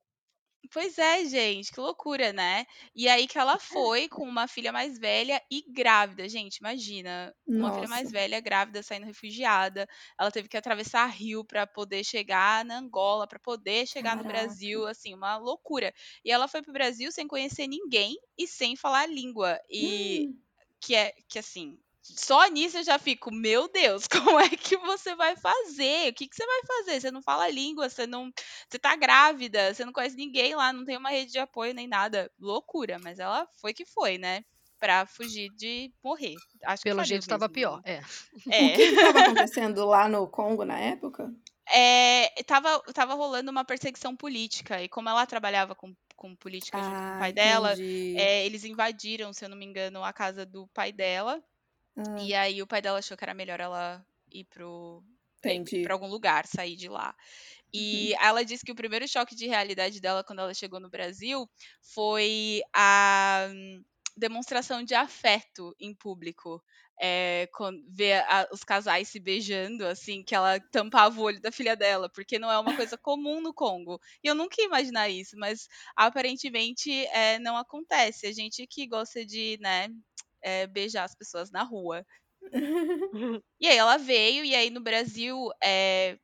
Pois é, gente, que loucura, né? E aí que ela foi com uma filha mais velha e grávida, gente, imagina, uma filha mais Nossa. velha grávida saindo refugiada. Ela teve que atravessar rio para poder chegar na Angola, para poder chegar no Caraca. Brasil, assim, uma loucura. E ela foi pro Brasil sem conhecer ninguém e sem falar a língua. E Hum. que é que assim, só nisso eu já fico, meu Deus, como é que você vai fazer? O que, que você vai fazer? Você não fala a língua, você não. Você tá grávida, você não conhece ninguém lá, não tem uma rede de apoio nem nada. Loucura, mas ela foi que foi, né? Pra fugir de morrer. Acho que Pelo jeito estava mesmo. pior. É. O É. que estava acontecendo lá no Congo na época? É, tava, tava rolando uma perseguição política, e como ela trabalhava com, com política junto com o Ah, pai dela, é, eles invadiram, se eu não me engano, a casa do pai dela. Ah, E aí o pai dela achou que era melhor ela ir pro, entendi. pra algum lugar, sair de lá. E ela disse que o primeiro choque de realidade dela quando ela chegou no Brasil foi a hum, demonstração de afeto em público. É, quando ver a- os casais se beijando, assim, que ela tampava o olho da filha dela, porque não é uma coisa comum no Congo. E eu nunca ia imaginar isso, mas aparentemente é, não acontece. A gente que gosta de, né, é, beijar as pessoas na rua. E aí ela veio, e aí no Brasil, é,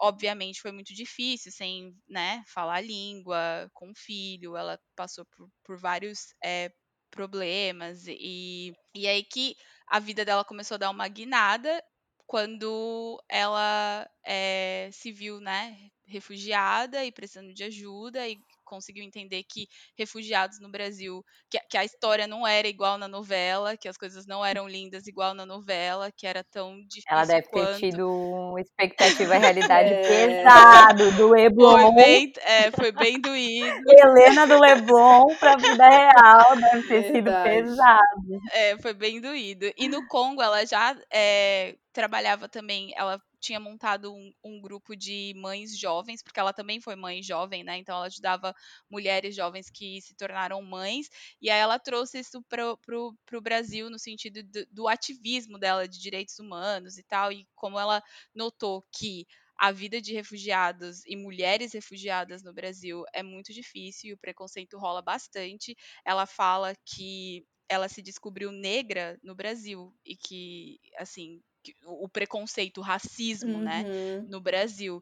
obviamente foi muito difícil, sem né, falar a língua, com o filho, ela passou por, por vários é, problemas, e, e aí que a vida dela começou a dar uma guinada quando ela é, se viu né, refugiada e precisando de ajuda, e conseguiu entender que refugiados no Brasil, que, que a história não era igual na novela, que as coisas não eram lindas igual na novela, que era tão difícil Ela deve ter quanto. tido uma expectativa e realidade É. pesado do Foi Leblon. bem, é, foi bem doído. Helena do Leblon pra vida real deve ter sido pesado. É, foi bem doído. E no Congo ela já é, trabalhava também, ela tinha montado um, um, grupo de mães jovens, porque ela também foi mãe jovem, né? Então ela ajudava mulheres jovens que se tornaram mães, e aí ela trouxe isso pro, pro Brasil no sentido do, do ativismo dela de direitos humanos e tal, e como ela notou que a vida de refugiados e mulheres refugiadas no Brasil é muito difícil e o preconceito rola bastante. Ela fala que ela se descobriu negra no Brasil e que, assim, o preconceito, o racismo, né, Uhum. no Brasil.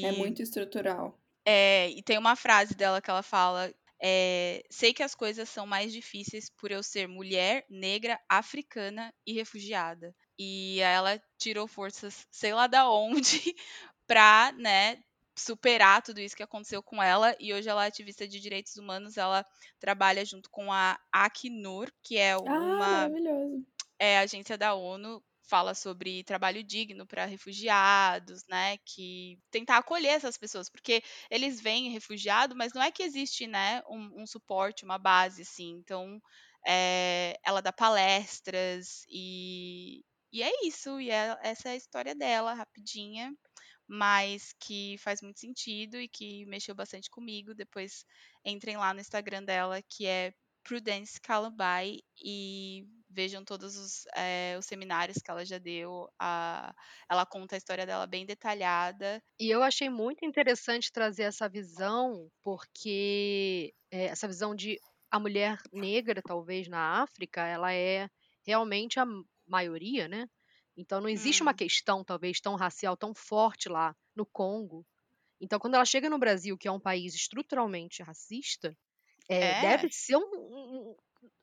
É E, muito estrutural. é, e tem uma frase dela que ela fala. é, sei que as coisas são mais difíceis por eu ser mulher, negra, africana e refugiada. E ela tirou forças, sei lá da onde, pra, né, superar tudo isso que aconteceu com ela. E hoje ela é ativista de direitos humanos. Ela trabalha junto com a Acnur, que é Ah, uma maravilhoso. é, agência da ONU fala sobre trabalho digno para refugiados, né? Que tentar acolher essas pessoas, porque eles vêm refugiado, mas não é que existe, né, um, um suporte, uma base, assim. Então, é, ela dá palestras e, e é isso. E é, essa é a história dela, rapidinha, mas que faz muito sentido e que mexeu bastante comigo. Depois entrem lá no Instagram dela, que é Prudence Calabai e vejam todos os, é, os, seminários que ela já deu. A, ela conta a história dela bem detalhada. E eu achei muito interessante trazer essa visão, porque é, essa visão de a mulher negra, talvez na África, ela é realmente a maioria, né? Então não existe hum. uma questão, talvez, tão racial, tão forte lá no Congo. Então, quando ela chega no Brasil, que é um país estruturalmente racista, é, é. deve ser um. um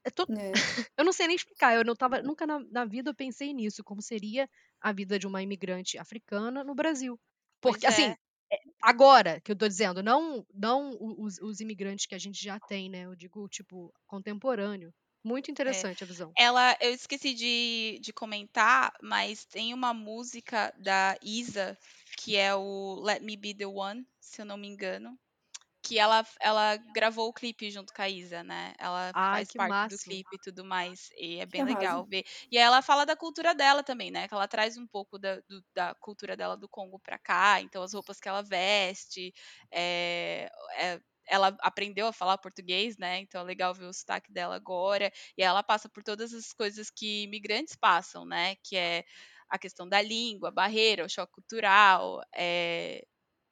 é to... é. eu não sei nem explicar. Eu não tava, nunca na, na, vida eu pensei nisso, como seria a vida de uma imigrante africana no Brasil. Porque, pois assim, agora que eu tô dizendo, não, não os, os imigrantes que a gente já tem, né? Eu digo, tipo, contemporâneo. Muito interessante é. a visão. Ela, eu esqueci de, de comentar, mas tem uma música da Isa, que é o Let Me Be the One, se eu não me engano, que ela, ela gravou o clipe junto com a Isa, né? Ela Ai, faz parte máximo. do clipe e tudo mais. E é bem que legal arraso. ver. E ela fala da cultura dela também, né? Que ela traz um pouco da, do, da cultura dela do Congo pra cá. Então, as roupas que ela veste. É, é, ela aprendeu a falar português, né? Então é legal ver o sotaque dela agora. E ela passa por todas as coisas que imigrantes passam, né? Que é a questão da língua, a barreira, o choque cultural, é,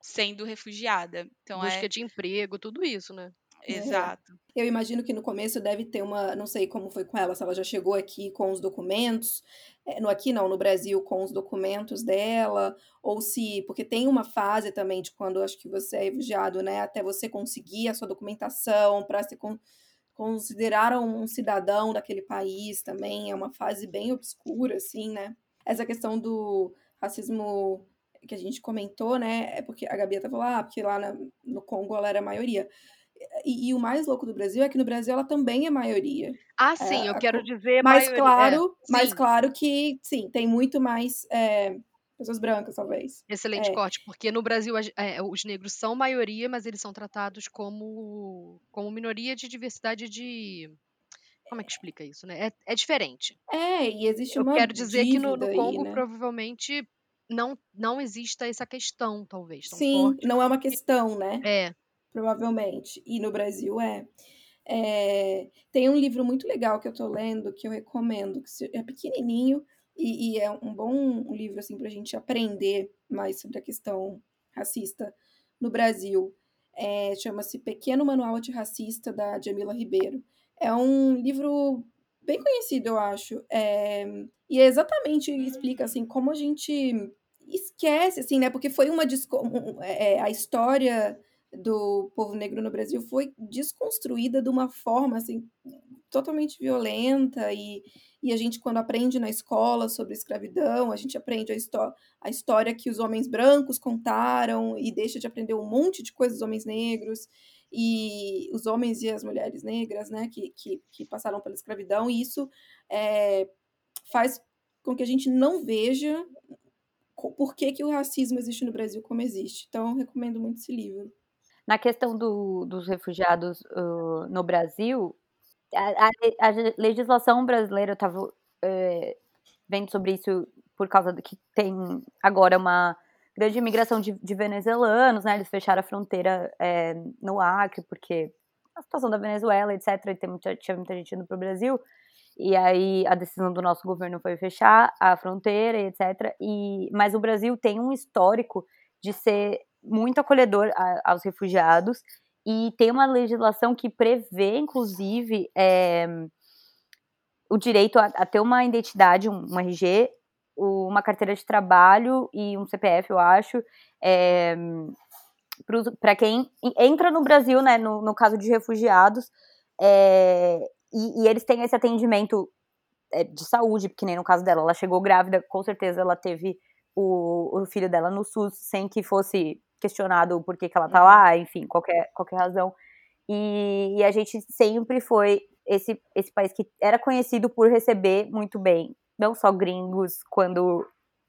sendo refugiada. Então Busca é... de emprego, tudo isso, né? Exato. É. Eu imagino que no começo deve ter uma, não sei como foi com ela, se ela já chegou aqui com os documentos, é, no aqui não, no Brasil com os documentos dela, ou se, porque tem uma fase também de quando acho que você é refugiado, né, até você conseguir a sua documentação para se con considerar um cidadão daquele país também, é uma fase bem obscura, assim, né? Essa questão do racismo que a gente comentou, né? É porque a Gabi até falou, ah, porque lá na, no Congo ela era a maioria. E, e, o mais louco do Brasil é que no Brasil ela também é maioria. Ah, sim, é, eu quero dizer mais claro, é, mais claro que sim, tem muito mais é, pessoas brancas, talvez. Excelente É. corte, porque no Brasil as- é, os negros são maioria, mas eles são tratados como, como minoria de diversidade de. Como é que explica isso, né? É, é diferente. É, e existe Eu uma quero dizer que no, no dívida aí, Congo né? provavelmente não, não exista essa questão, talvez, Sim, forte. não é uma questão, né? É, provavelmente. E no Brasil é. É, tem um livro muito legal que eu tô lendo, que eu recomendo, que é pequenininho e, e é um bom livro, assim, pra gente aprender mais sobre a questão racista no Brasil. É, Chama-se Pequeno Manual Antirracista, da Jamila Ribeiro. É um livro bem conhecido, eu acho. É, e é exatamente explica, assim, como a gente esquece, assim, né? Porque foi uma... um- é, a história do povo negro no Brasil foi desconstruída de uma forma assim totalmente violenta e, e a gente quando aprende na escola sobre escravidão a gente aprende a, histó a história que os homens brancos contaram e deixa de aprender um monte de coisas dos homens negros e os homens e as mulheres negras né que, que, que passaram pela escravidão e isso é, faz com que a gente não veja por que, que o racismo existe no Brasil como existe então recomendo muito esse livro Na questão do- dos refugiados uh, no Brasil, a, a- a legislação brasileira, estava vendo sobre isso por causa do que tem agora uma grande imigração de, de venezuelanos, né? Eles fecharam a fronteira é, no Acre, porque a situação da Venezuela, etc. E tem muita, tinha muita gente indo para o Brasil. E aí a decisão do nosso governo foi fechar a fronteira, etc. E, mas o Brasil tem um histórico de ser muito acolhedor a, aos refugiados e tem uma legislação que prevê, inclusive, é, o direito a, a, ter uma identidade, um, um RG, uma carteira de trabalho e um CPF, eu acho, é, para quem entra no Brasil, né, no, no caso de refugiados, é, e, e, eles têm esse atendimento é, de saúde, porque nem no caso dela, ela chegou grávida, com certeza ela teve o, o filho dela no SUS sem que fosse questionado por que, que ela tá lá, uhum. enfim, qualquer, qualquer razão. E, e, a gente sempre foi esse, esse país que era conhecido por receber muito bem, não só gringos, quando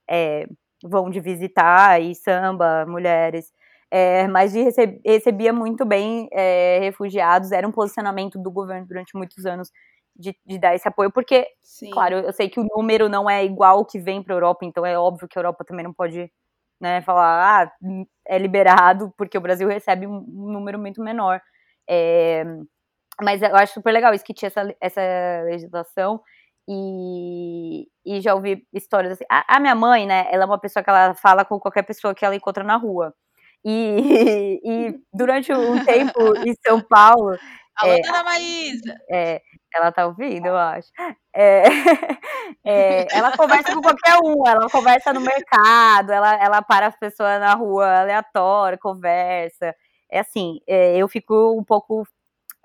é, vão de visitar e samba, mulheres, é, mas de receb recebia muito bem é, refugiados, era um posicionamento do governo durante muitos anos de, de dar esse apoio, porque, Sim. claro, eu sei que o número não é igual que vem para a Europa, então é óbvio que a Europa também não pode né, falar, ah, é liberado, porque o Brasil recebe um, número muito menor. É, mas eu acho super legal isso que tinha essa, essa legislação. E, e já ouvi histórias assim. A, a, minha mãe, né, ela é uma pessoa que ela fala com qualquer pessoa que ela encontra na rua. E, e durante um tempo em São Paulo. Alô, é, dona Maísa! É, ela tá ouvindo, eu acho. É, é, ela conversa com qualquer um, ela conversa no mercado, ela, ela para as pessoas na rua aleatória, conversa. É assim, é, eu fico um pouco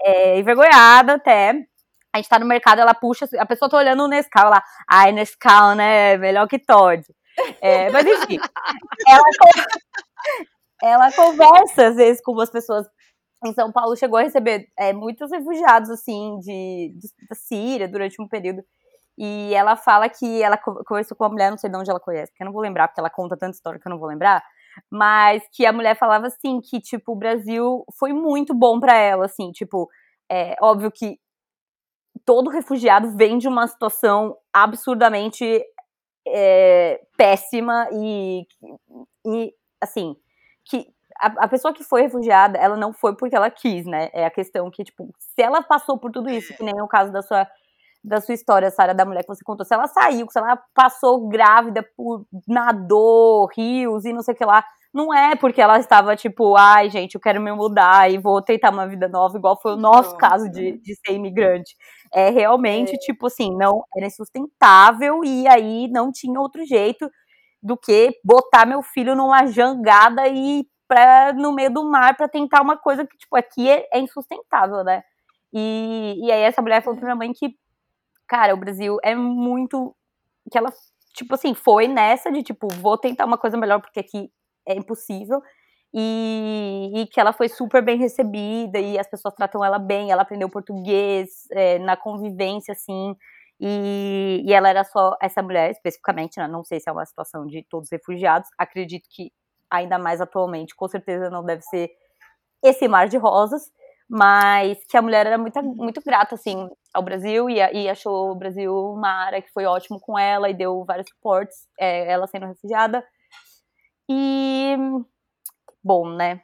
é, envergonhada até. A gente tá no mercado, ela puxa, a pessoa tá olhando o Nescau, ela, ai, Nescau, né, melhor que Todd. É, mas enfim, ela, ela conversa às vezes com as pessoas em São Paulo chegou a receber é, muitos refugiados, assim, de, de, da Síria durante um período. E ela fala que ela conversou com uma mulher, não sei de onde ela conhece, porque eu não vou lembrar, porque ela conta tanta história que eu não vou lembrar. Mas que a mulher falava assim, que, tipo, o Brasil foi muito bom para ela, assim, tipo, é óbvio que todo refugiado vem de uma situação absurdamente é, péssima e, e, assim, que a, a, pessoa que foi refugiada, ela não foi porque ela quis, né? É a questão que, tipo, se ela passou por tudo isso, que nem o caso da sua, da sua história, Sara, da mulher que você contou, se ela saiu, se ela passou grávida por nadou, rios e não sei o que lá, não é porque ela estava tipo, ai, gente, eu quero me mudar e vou tentar uma vida nova, igual foi o nosso Nossa. caso de, de ser imigrante. É realmente, é. tipo assim, não era insustentável e aí não tinha outro jeito do que botar meu filho numa jangada e pra, no meio do mar para tentar uma coisa que, tipo, aqui é, é insustentável, né? E, e aí essa mulher falou pra minha mãe que, cara, o Brasil é muito. Que ela, tipo assim, foi nessa de, tipo, vou tentar uma coisa melhor porque aqui é impossível. E, e, que ela foi super bem recebida e as pessoas tratam ela bem, ela aprendeu português é, na convivência, assim, e, e ela era só essa mulher especificamente, né? não sei se é uma situação de todos os refugiados, acredito que ainda mais atualmente, com certeza não deve ser esse mar de rosas, mas que a mulher era muito, muito grata, assim, ao Brasil e, e achou o Brasil uma área que foi ótimo com ela e deu vários suportes, é, ela sendo refugiada. E, bom, né,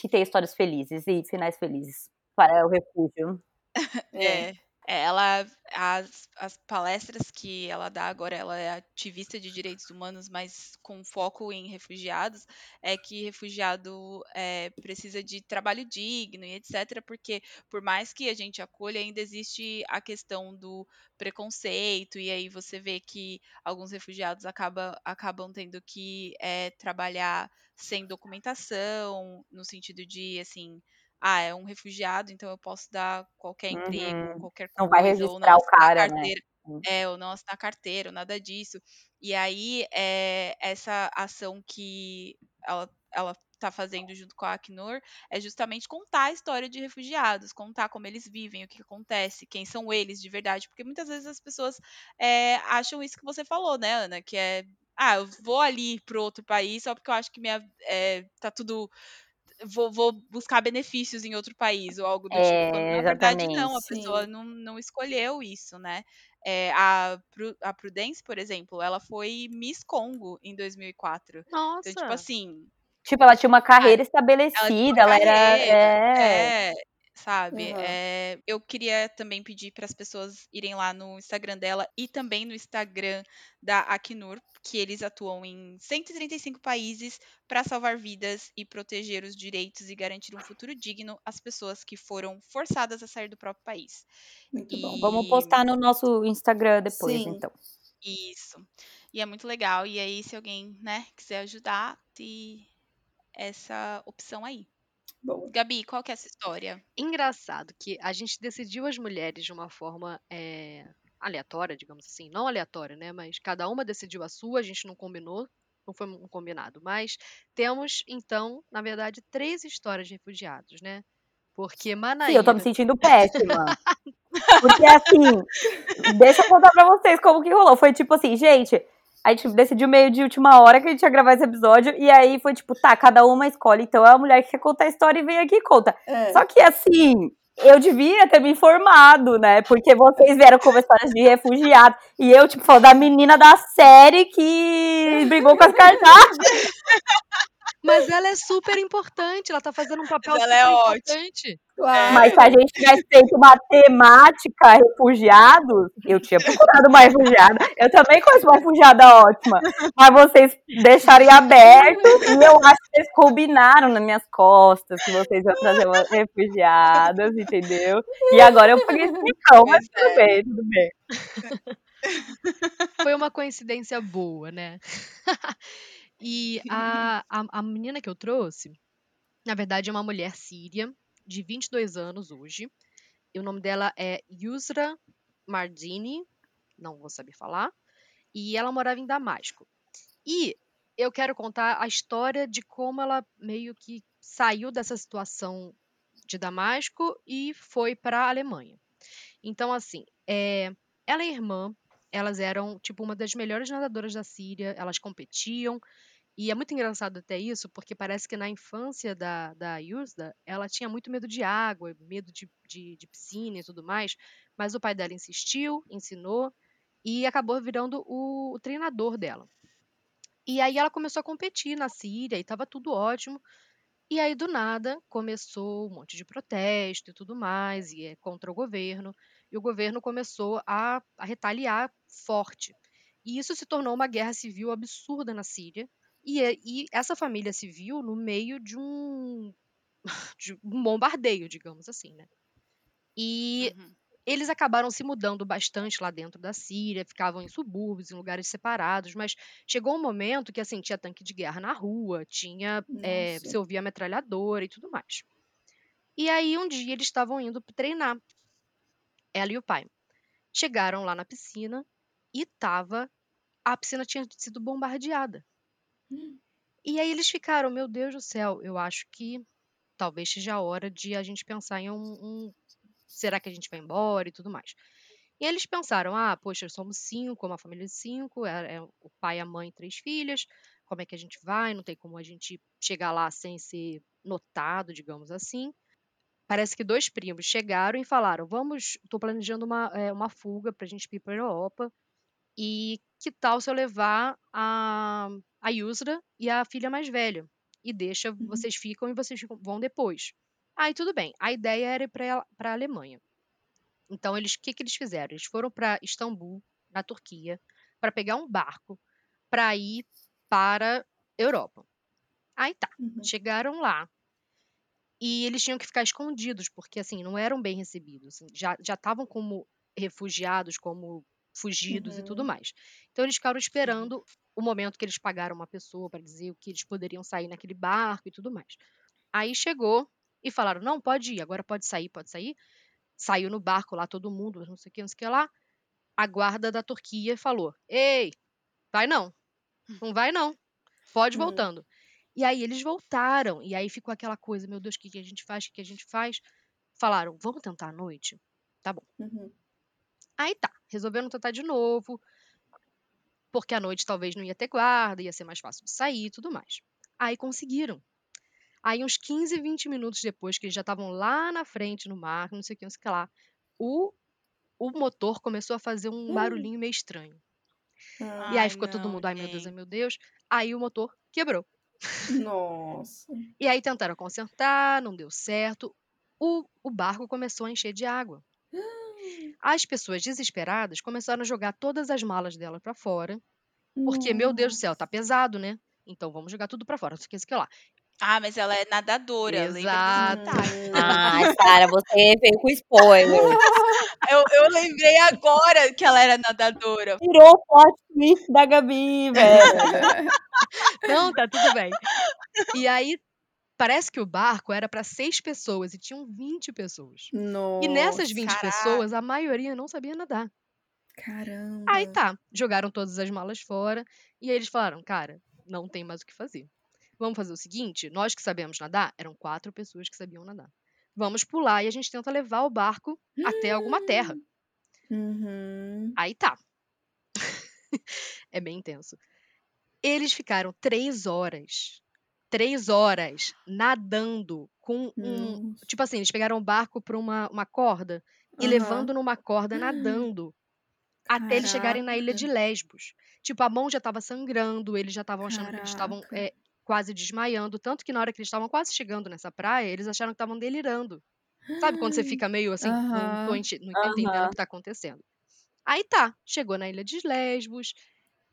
que tem histórias felizes e finais felizes para o refúgio. É. É, ela as, as palestras que ela dá agora, ela é ativista de direitos humanos, mas com foco em refugiados, é que refugiado é, precisa de trabalho digno e etc. Porque por mais que a gente acolha, ainda existe a questão do preconceito, e aí você vê que alguns refugiados acaba, acabam tendo que é, trabalhar sem documentação, no sentido de assim ah, é um refugiado, então eu posso dar qualquer emprego, uhum. qualquer coisa, não vai registrar o cara, né? É, ou não assinar carteira, ou nada disso. E aí, é, essa ação que ela, ela tá fazendo junto com a Acnur é justamente contar a história de refugiados, contar como eles vivem, o que acontece, quem são eles de verdade, porque muitas vezes as pessoas é, acham isso que você falou, né, Ana, que é, ah, eu vou ali pro outro país só porque eu acho que minha, é, tá tudo vou, vou buscar benefícios em outro país ou algo do É, tipo. Quando, na verdade, não, a pessoa não, não escolheu isso, né? É, a, a Prudence, por exemplo, ela foi Miss Congo em 2004. Então, tipo Nossa! assim, Tipo, ela tinha uma carreira ela estabelecida, uma ela era. carreira, É. é, sabe? Aham. É, eu queria também pedir para as pessoas irem lá no Instagram dela e também no Instagram da Acnur, que eles atuam em 135 países para salvar vidas e proteger os direitos e garantir um futuro digno às pessoas que foram forçadas a sair do próprio país. Muito bom. Vamos E postar no nosso Instagram depois, Sim. então. isso. E é muito legal. E aí, se alguém, né, quiser ajudar, tem essa opção aí. Boa. Gabi, qual que é essa história? Engraçado que a gente decidiu as mulheres de uma forma eh, aleatória, digamos assim. Não aleatória, né? Mas cada uma decidiu a sua, a gente não combinou, não foi um combinado. Mas temos, então, na verdade, três histórias de refugiados, né? Porque Sim, eu tô me Manaíra. sentindo péssima. Porque assim, deixa eu contar pra vocês como que rolou. Foi tipo assim, gente, a gente decidiu meio de última hora que a gente ia gravar esse episódio, e aí foi tipo, tá, cada uma escolhe, então é a mulher que quer contar a história e vem aqui e conta. É. Só que assim, eu devia ter me informado, né? Porque vocês vieram com histórias de refugiado, e eu, tipo, falando da menina da série que brigou com as cartazes. Mas ela é super importante, ela tá fazendo um papel ela super é ótima. importante. Claro. Mas se a gente tivesse feito uma temática refugiados, eu tinha procurado uma refugiada. Eu também conheço uma refugiada ótima. Mas vocês deixarem aberto e eu acho que eles combinaram nas minhas costas que vocês iam trazer umas refugiadas, entendeu? E agora eu paguei explicão, mas Pois tudo bem, tudo bem. Foi uma coincidência boa, né? E a, a, a menina que eu trouxe, na verdade, é uma mulher síria, de 22 anos hoje. E o nome dela é Yusra Mardini, não vou saber falar. E ela morava em Damasco. E eu quero contar a história de como ela meio que saiu dessa situação de Damasco e foi para a Alemanha. Então, assim, é, ela e a irmã, elas eram, tipo, uma das melhores nadadoras da Síria, elas competiam, e é muito engraçado até isso, porque parece que na infância da, da Yusda, ela tinha muito medo de água, medo de, de, de piscina e tudo mais, mas o pai dela insistiu, ensinou, e acabou virando o, o treinador dela. E aí ela começou a competir na Síria, e estava tudo ótimo, e aí, do nada, começou um monte de protesto e tudo mais, e é contra o governo, e o governo começou a, a retaliar forte. E isso se tornou uma guerra civil absurda na Síria, e, é- e essa família civil no meio de um, de um bombardeio, digamos assim, né? E Uhum. eles acabaram se mudando bastante lá dentro da Síria, ficavam em subúrbios, em lugares separados, mas chegou um momento que, assim, tinha tanque de guerra na rua, tinha, eh, Nossa. se ouvia metralhadora e tudo mais. E aí, um dia, eles estavam indo treinar, ela e o pai. Chegaram lá na piscina e tava, a piscina tinha sido bombardeada. E aí eles ficaram, meu Deus do céu, eu acho que talvez seja a hora de a gente pensar em um, um- será que a gente vai embora e tudo mais. E eles pensaram, ah, poxa, somos cinco, uma família de cinco, é, é o pai, a mãe, e três filhas, como é que a gente vai? Não tem como a gente chegar lá sem ser notado, digamos assim. Parece que dois primos chegaram e falaram, vamos, estou planejando uma, é, uma fuga pra gente ir para a Europa, e que tal se eu levar a, a Yusra e a filha mais velha? E deixa, Uhum. vocês ficam e vocês vão depois. Aí tudo bem. A ideia era ir para a Alemanha. Então, eles, o que, que eles fizeram? Eles foram para Istambul, na Turquia, para pegar um barco para ir para Europa. Aí tá, Uhum. chegaram lá e eles tinham que ficar escondidos, porque assim, não eram bem recebidos. assim, já estavam como refugiados, como fugidos e tudo Uhum. mais. Então eles ficaram esperando o momento que eles pagaram uma pessoa para dizer o que eles poderiam sair naquele barco e tudo mais. Aí chegou e falaram: "Não, pode ir, agora pode sair, pode sair". Saiu no barco lá todo mundo, não sei o que, não sei o que lá. A guarda da Turquia falou: "Ei, vai não. Não vai não. Pode Hum. voltando". E aí eles voltaram. E aí ficou aquela coisa, meu Deus, o que, que a gente faz? O que, que a gente faz? Falaram, vamos tentar à noite? Tá bom. Uhum. Aí tá, resolveram tentar de novo, porque à noite talvez não ia ter guarda, ia ser mais fácil de sair e tudo mais. Aí conseguiram. Aí, uns 15, 20 minutos depois, que eles já estavam lá na frente, no mar, não sei o que, não sei o que lá, o, o motor começou a fazer um Hum. barulhinho meio estranho. E aí Ai, ficou todo não, mundo, ai meu Deus, ai meu Deus. Aí o motor quebrou. Nossa. E aí tentaram consertar, não deu certo. O, o barco começou a encher de água. As pessoas desesperadas começaram a jogar todas as malas dela pra fora, porque, meu Deus do céu, tá pesado, né? Então vamos jogar tudo pra fora. Não sei o que, não sei o que lá. Ah, mas ela é nadadora, lembra Exato. Ai, Sara, você veio com spoiler. Eu, eu lembrei agora que ela era nadadora. Tirou o plot twist da Gabi, velho. Não, tá tudo bem. E aí, parece que o barco era pra seis pessoas e tinham 20 pessoas. Nossa. E nessas 20 caraca. pessoas, a maioria não sabia nadar. Caramba. Aí tá, jogaram todas as malas fora e aí eles falaram, cara, não tem mais o que fazer. Vamos fazer o seguinte, nós que sabemos nadar, eram quatro pessoas que sabiam nadar. Vamos pular e a gente tenta levar o barco até alguma terra. Uhum. Aí tá. é bem intenso. Eles ficaram três horas, três horas nadando com um, Nossa. tipo assim, eles pegaram o barco pra uma, uma corda e levando numa corda nadando até eles chegarem na ilha de Lesbos. Tipo, a mão já estava sangrando, eles já estavam achando que eles estavam Caraca. é, quase desmaiando. Tanto que na hora que eles estavam quase chegando nessa praia, eles acharam que estavam delirando. Sabe quando você fica meio assim, não, tô, Aham. ente- não tô entendendo o que tá acontecendo. Aí tá, chegou na ilha de Lesbos,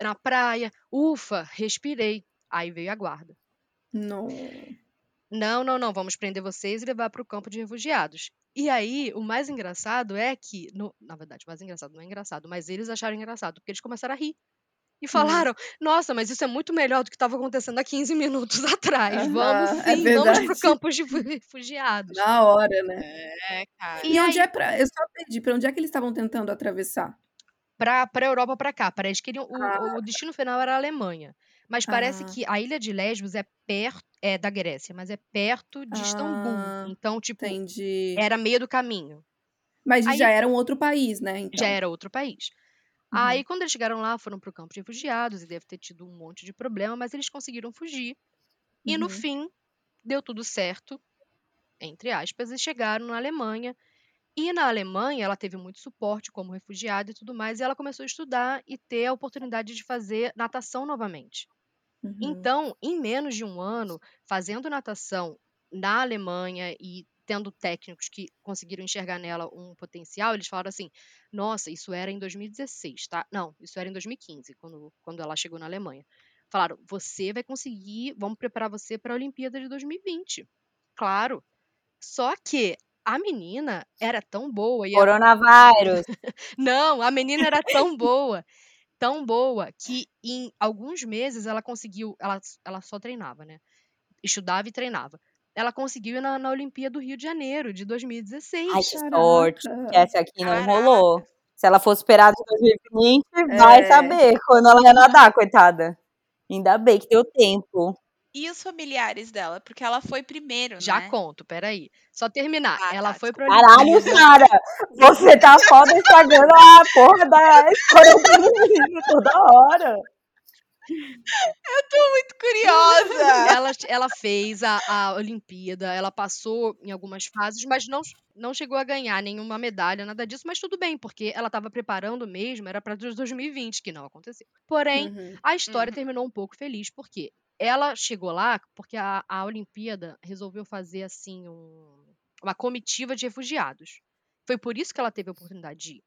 na praia, ufa, respirei. Aí veio a guarda. Não. Não, não, não, vamos prender vocês e levar para o campo de refugiados. E aí, o mais engraçado é que, no- na verdade, o mais engraçado não é engraçado, mas eles acharam engraçado, porque eles começaram a rir. Hum. E falaram, nossa, mas isso é muito melhor do que estava acontecendo há 15 minutos atrás. Vamos Aham, é sim, vamos para o verdade. campo de fu- refugiados. Na hora, né? É, cara. E, E onde aí- é pra. Eu só pedi, pra onde é que eles estavam tentando atravessar? Para a Europa, para cá. Para eles queriam, o, Ah. o destino final era a Alemanha. Mas parece Ah. que a ilha de Lesbos é perto, é da Grécia, mas é perto de Istambul. Ah, Então, tipo, Entendi. era meio do caminho. Mas aí- já era um outro país, né? Então. já era outro país. Uhum. Aí, quando eles chegaram lá, foram para o campo de refugiados e deve ter tido um monte de problema, mas eles conseguiram fugir. E no Uhum. fim, deu tudo certo, entre aspas, e chegaram na Alemanha. E na Alemanha, ela teve muito suporte como refugiada e tudo mais, e ela começou a estudar e ter a oportunidade de fazer natação novamente. Uhum. Então, em menos de um ano, fazendo natação na Alemanha e tendo técnicos que conseguiram enxergar nela um potencial, eles falaram assim: nossa, isso era em 2016, tá? Não, isso era em 2015, quando, quando ela chegou na Alemanha. Falaram: você vai conseguir, vamos preparar você para a Olimpíada de 2020. Claro. Só que a menina era tão boa e Coronavírus. não, a menina era tão boa, tão boa, que em alguns meses ela conseguiu. Ela, ela só treinava, né? Estudava e treinava. Ela conseguiu ir na, na Olimpíada do Rio de Janeiro, de 2016. Ai, que Caraca. sorte. Essa aqui não Caraca. rolou. Se ela fosse esperada de 2020, vai É. saber quando ela ia nadar, coitada. Ainda bem que deu tempo. E os familiares dela? Porque ela foi primeiro, Já né? conto, peraí. Só terminar. Ah, ela tá, foi pra Caralho. Sara! Você tá foda estragando a porra da história do menino toda hora. Muito curiosa! Ela, ela fez a, a Olimpíada, ela passou em algumas fases, mas não, não chegou a ganhar nenhuma medalha, nada disso, mas tudo bem, porque ela estava preparando mesmo, era para 2020, que não aconteceu. Porém, Uhum. a história Uhum. terminou um pouco feliz, porque ela chegou lá porque a, a Olimpíada resolveu fazer assim um- uma comitiva de refugiados. Foi por isso que ela teve a oportunidade de ir.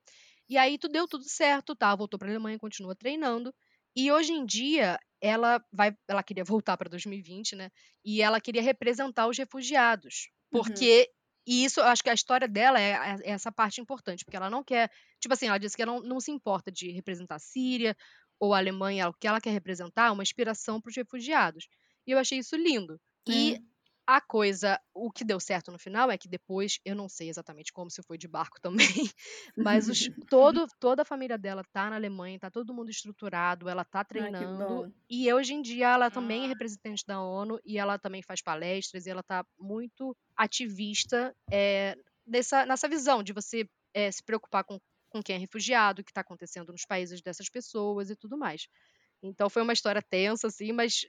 E aí tudo deu tudo certo, tá? Voltou para a Alemanha, continua treinando. E hoje em dia ela vai, ela queria voltar para 2020, né? E ela queria representar os refugiados, Uhum. porque e isso, eu acho que a história dela é, é essa parte importante, porque ela não quer, tipo assim, ela disse que ela não, não se importa de representar a Síria ou a Alemanha, o que ela quer representar é uma inspiração para os refugiados. E eu achei isso lindo. E É. a coisa, o que deu certo no final é que depois, eu não sei exatamente como se foi de barco também, mas os- todo, toda a família dela tá na Alemanha, tá todo mundo estruturado, ela tá Ai, treinando. bom. E hoje em dia ela também é Ah. representante da ONU e ela também faz palestras e ela tá muito ativista é, nessa, nessa visão de você é, se preocupar com, com quem é refugiado, o que está acontecendo nos países dessas pessoas e tudo mais. Então foi uma história tensa, assim, mas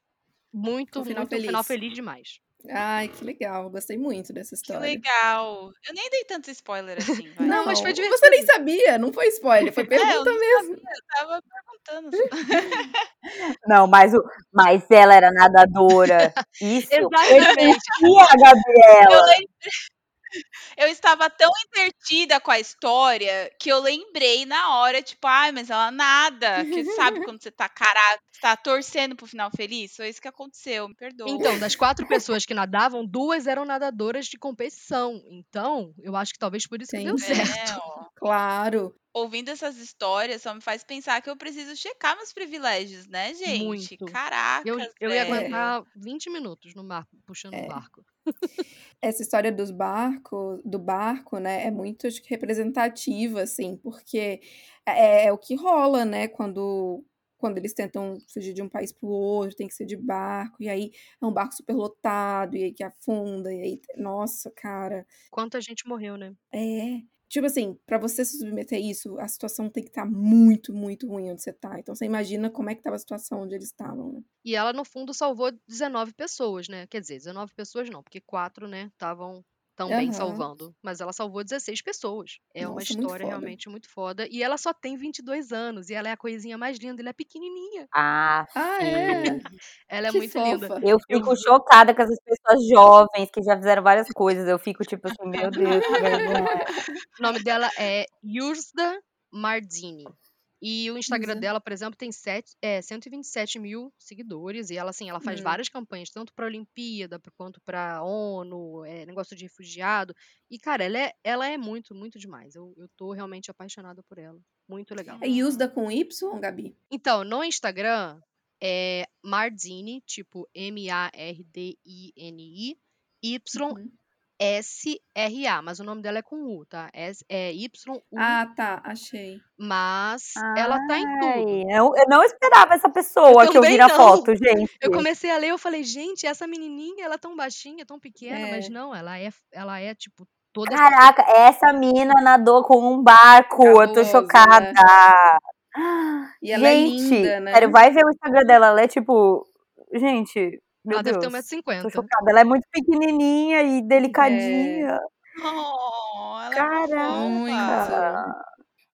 muito, Um final muito um final feliz. feliz demais. Ai, que legal. Gostei muito dessa Que história. legal. Eu nem dei tanto spoiler assim, vai. Não, mas foi Você nem divertido. sabia, não foi spoiler, foi É, eu pergunta não mesmo. sabia, eu tava perguntando. Não, mas, o, mas ela era nadadora. Isso. Exatamente. E a Gabriela? Eu lembrei. Eu estava tão entretida com a história que eu lembrei na hora, tipo, ai, mas ela nada. Que sabe quando você tá caraca, tá torcendo pro final feliz? Foi isso que aconteceu, me perdoa. Então, das quatro pessoas que nadavam, duas eram nadadoras de competição. Então, eu acho que talvez por isso que deu certo. É. Claro. Ouvindo essas histórias só me faz pensar que eu preciso checar meus privilégios, né, gente? Muito. Caraca, Eu, eu ia aguentar 20 minutos no mar, puxando o É. barco. Essa história dos barcos, do barco, né, é muito representativa, assim, porque é, é o que rola, né, quando, quando eles tentam fugir de um país pro outro, tem que ser de barco, e aí é um barco super lotado, e aí que afunda, e aí, nossa, cara, Quanta gente morreu, né? é. Tipo assim, pra você se submeter a isso, a situação tem que estar muito, muito ruim onde você tá. Então você imagina como é que tava a situação onde eles estavam, né? E ela, no fundo, salvou 19 pessoas, né? Quer dizer, 19 pessoas não, porque quatro, né, estavam também Aham. salvando. Mas ela salvou 16 pessoas. É uma Nossa, muito história foda. realmente muito foda. E ela só tem 22 anos. E ela é a coisinha mais linda. Ela é pequenininha. Ah, Ah, é? Ela é Que muito linda. fofa. Eu fico chocada com essas pessoas jovens que já fizeram várias coisas. Eu fico tipo assim, meu Deus, que vergonha. O nome dela é Yurda Mardini. E o Instagram Yurda. dela, por exemplo, tem sete, é, 127 mil seguidores. E ela, assim, ela faz Hum. várias campanhas, tanto pra Olimpíada pra- quanto pra ONU, é, negócio de refugiado. E, cara, ela é, ela é muito, muito demais. Eu, eu tô realmente apaixonada por ela. Muito legal. É Yusda com Y, Gabi? Então, no Instagram é Mardini, tipo M-A-R-D-I-N-I, Uhum. Y-S-R-A, mas o nome dela é com U, tá? S- É Y-U, Ah, tá, achei. mas ela tá em tudo. Ai, eu, eu não esperava essa pessoa Eu que eu vi na não. foto, gente. Eu comecei a ler, eu falei, gente, essa menininha, ela é tão baixinha, tão pequena, mas É. não, ela é, ela é tipo toda Caraca, essa mina nadou com um barco. eu tô chocada. E ela é gente, linda, né? sério, vai ver o Instagram dela. Ela é tipo. Gente, meu Ela deve ter Deus. 1,50m. Tô chocada. Ela é muito pequenininha e delicadinha. Oh, ela é Caraca. fofa.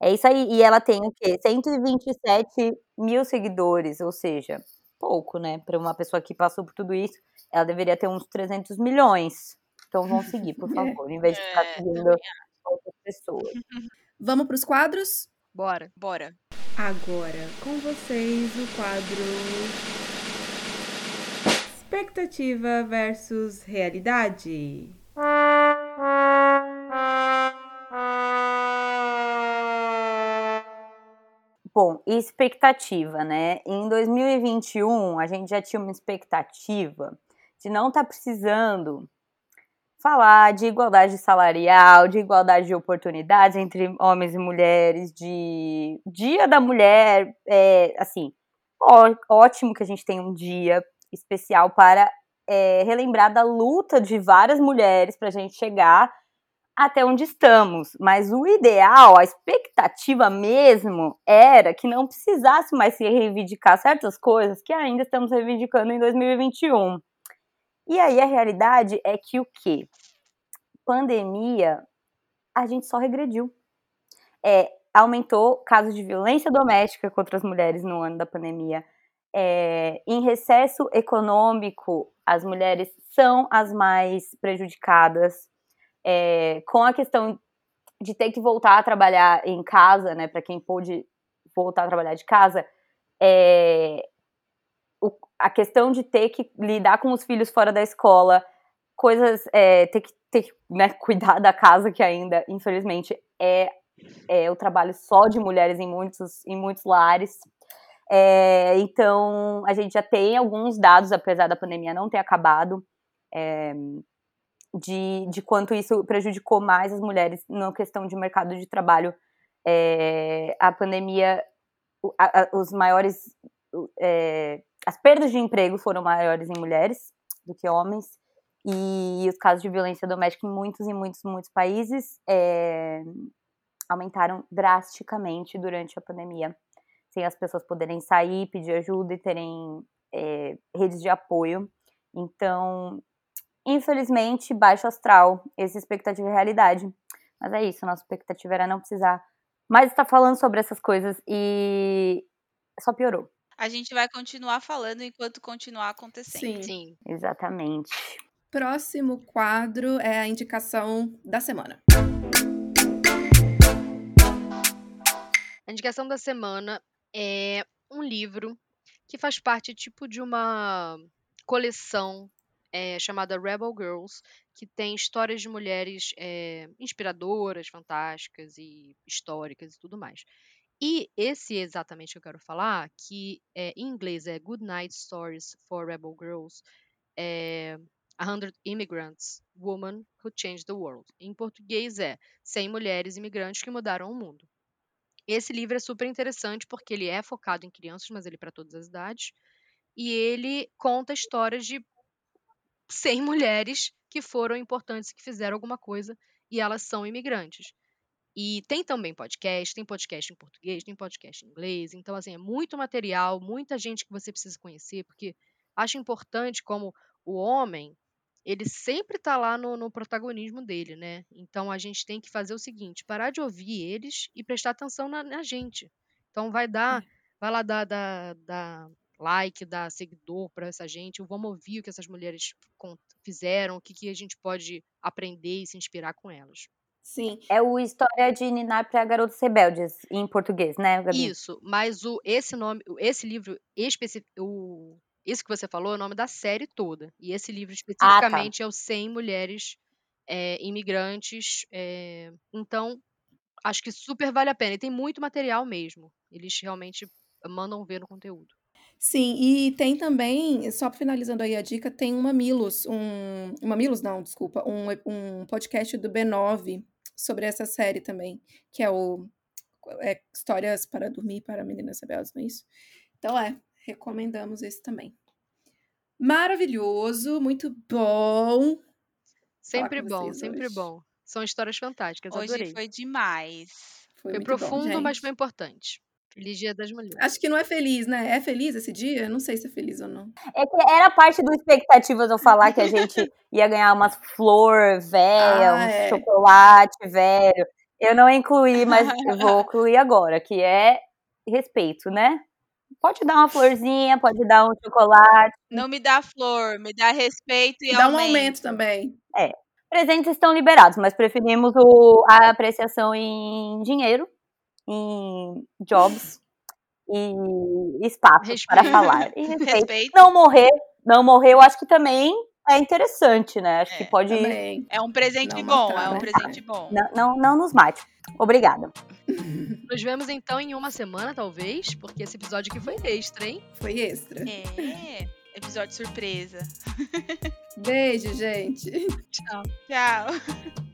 É isso aí. E ela tem o quê? 127 mil seguidores, ou seja, pouco, né? Pra uma pessoa que passou por tudo isso, ela deveria ter uns 300 milhões. Então vão seguir, por É. favor, em vez de ficar É, seguindo outras pessoas. Vamos pros quadros? Bora. Bora. Agora, com vocês, o quadro Expectativa versus Realidade. Bom, expectativa, né? Em 2021, a gente já tinha uma expectativa de não estar precisando falar de igualdade salarial, de igualdade de oportunidades entre homens e mulheres, de Dia da Mulher, é, assim, ó- ótimo que a gente tem um dia especial para é, relembrar da luta de várias mulheres para a gente chegar até onde estamos. Mas o ideal, a expectativa mesmo, era que não precisasse mais se reivindicar certas coisas que ainda estamos reivindicando em 2021. E aí a realidade é que o quê? Pandemia, a gente só regrediu. É, aumentou casos de violência doméstica contra as mulheres no ano da pandemia. É, em recesso econômico, as mulheres são as mais prejudicadas. É, com a questão de ter que voltar a trabalhar em casa, né, para quem pôde voltar a trabalhar de casa, é, o- a questão de ter que lidar com os filhos fora da escola, coisas, é, ter que, ter que né, cuidar da casa, que ainda, infelizmente, é, é o trabalho só de mulheres em muitos, em muitos lares. É, então, a gente já tem alguns dados, apesar da pandemia não ter acabado, é, de, de quanto isso prejudicou mais as mulheres na questão de mercado de trabalho. É, a pandemia, a- a- os maiores, é, as perdas de emprego foram maiores em mulheres do que homens, e os casos de violência doméstica em muitos e muitos, muitos países é, aumentaram drasticamente durante a pandemia, sem as pessoas poderem sair, pedir ajuda e terem é, redes de apoio. Então, infelizmente, baixo astral, esse expectativa e realidade. Mas é isso, nossa expectativa era não precisar mais estar falando sobre essas coisas e só piorou. A gente vai continuar falando enquanto continuar acontecendo. Sim. Sim. Exatamente. Próximo quadro é a indicação da semana. A indicação da semana é um livro que faz parte tipo de uma coleção eh, chamada Rebel Girls, que tem histórias de mulheres eh, inspiradoras, fantásticas e históricas e tudo mais. E esse é exatamente que eu quero falar, que eh, em inglês é Good Night Stories for Rebel Girls, é A Hundred Immigrants, Woman Who Changed the World. Em português é 100 Mulheres Imigrantes que Mudaram o Mundo. Esse livro é super interessante porque ele é focado em crianças, mas ele é para todas as idades. E ele conta histórias de 100 mulheres que foram importantes, que fizeram alguma coisa e elas são imigrantes. E tem também podcast, tem podcast em português, tem podcast em inglês. Então, assim, é muito material, muita gente que você precisa conhecer, porque acho importante como o homem, ele sempre tá lá no, no protagonismo dele, né? Então, a gente tem que fazer o seguinte, parar de ouvir eles e prestar atenção na, na gente. Então, vai dar, vai lá dar, dar, dar like, dar seguidor para essa gente, vamos ouvir o que essas mulheres fizeram, o que, que a gente pode aprender e se inspirar com elas. Sim. É o História de Ninar para Garotos Rebeldes, em português, né, Gabi? Isso, mas o, esse nome, esse livro específico, o, esse que você falou é o nome da série toda. E esse livro especificamente é o 100 mulheres é, imigrantes. é, então, acho que super vale a pena. E tem muito material mesmo. Eles realmente mandam ver no conteúdo. Sim, e tem também, só finalizando aí a dica, tem um Mamilos, um, um Mamilos não, desculpa, um, um podcast do B9 sobre essa série também, que é o é, Histórias para Dormir para Meninas Rebeldes, não é isso? Então é, recomendamos esse também. Maravilhoso, muito bom. Sempre bom, sempre hoje. bom. São histórias fantásticas, Hoje adorei. foi demais. Foi, Foi profundo, bom, mas foi importante. Feliz Dia das Mulheres. Acho que não é feliz, né? É feliz esse dia? Não sei se é feliz ou não. É que era parte do expectativas eu falar que a gente ia ganhar umas flor velha, Ah, uns é. chocolate velho. Eu não incluí, mas eu vou incluir agora, que é respeito, né? Pode dar uma florzinha, pode dar um chocolate. Não me dá flor, me dá respeito e Dá um aumento. aumento também. Presentes estão liberados, mas preferimos o- a apreciação em dinheiro, em jobs e espaço Respeito. para falar. E respeito. Respeito. Não morrer, não morrer, eu acho que também é interessante, né? Acho que É, pode. Também. É um presente Não bom, matar, é um né? presente bom. Não, não, não nos mate. Obrigada. Nos vemos então em uma semana, talvez, porque esse episódio aqui foi extra, hein? Foi extra. É, episódio surpresa. Beijo, gente. Tchau. Tchau.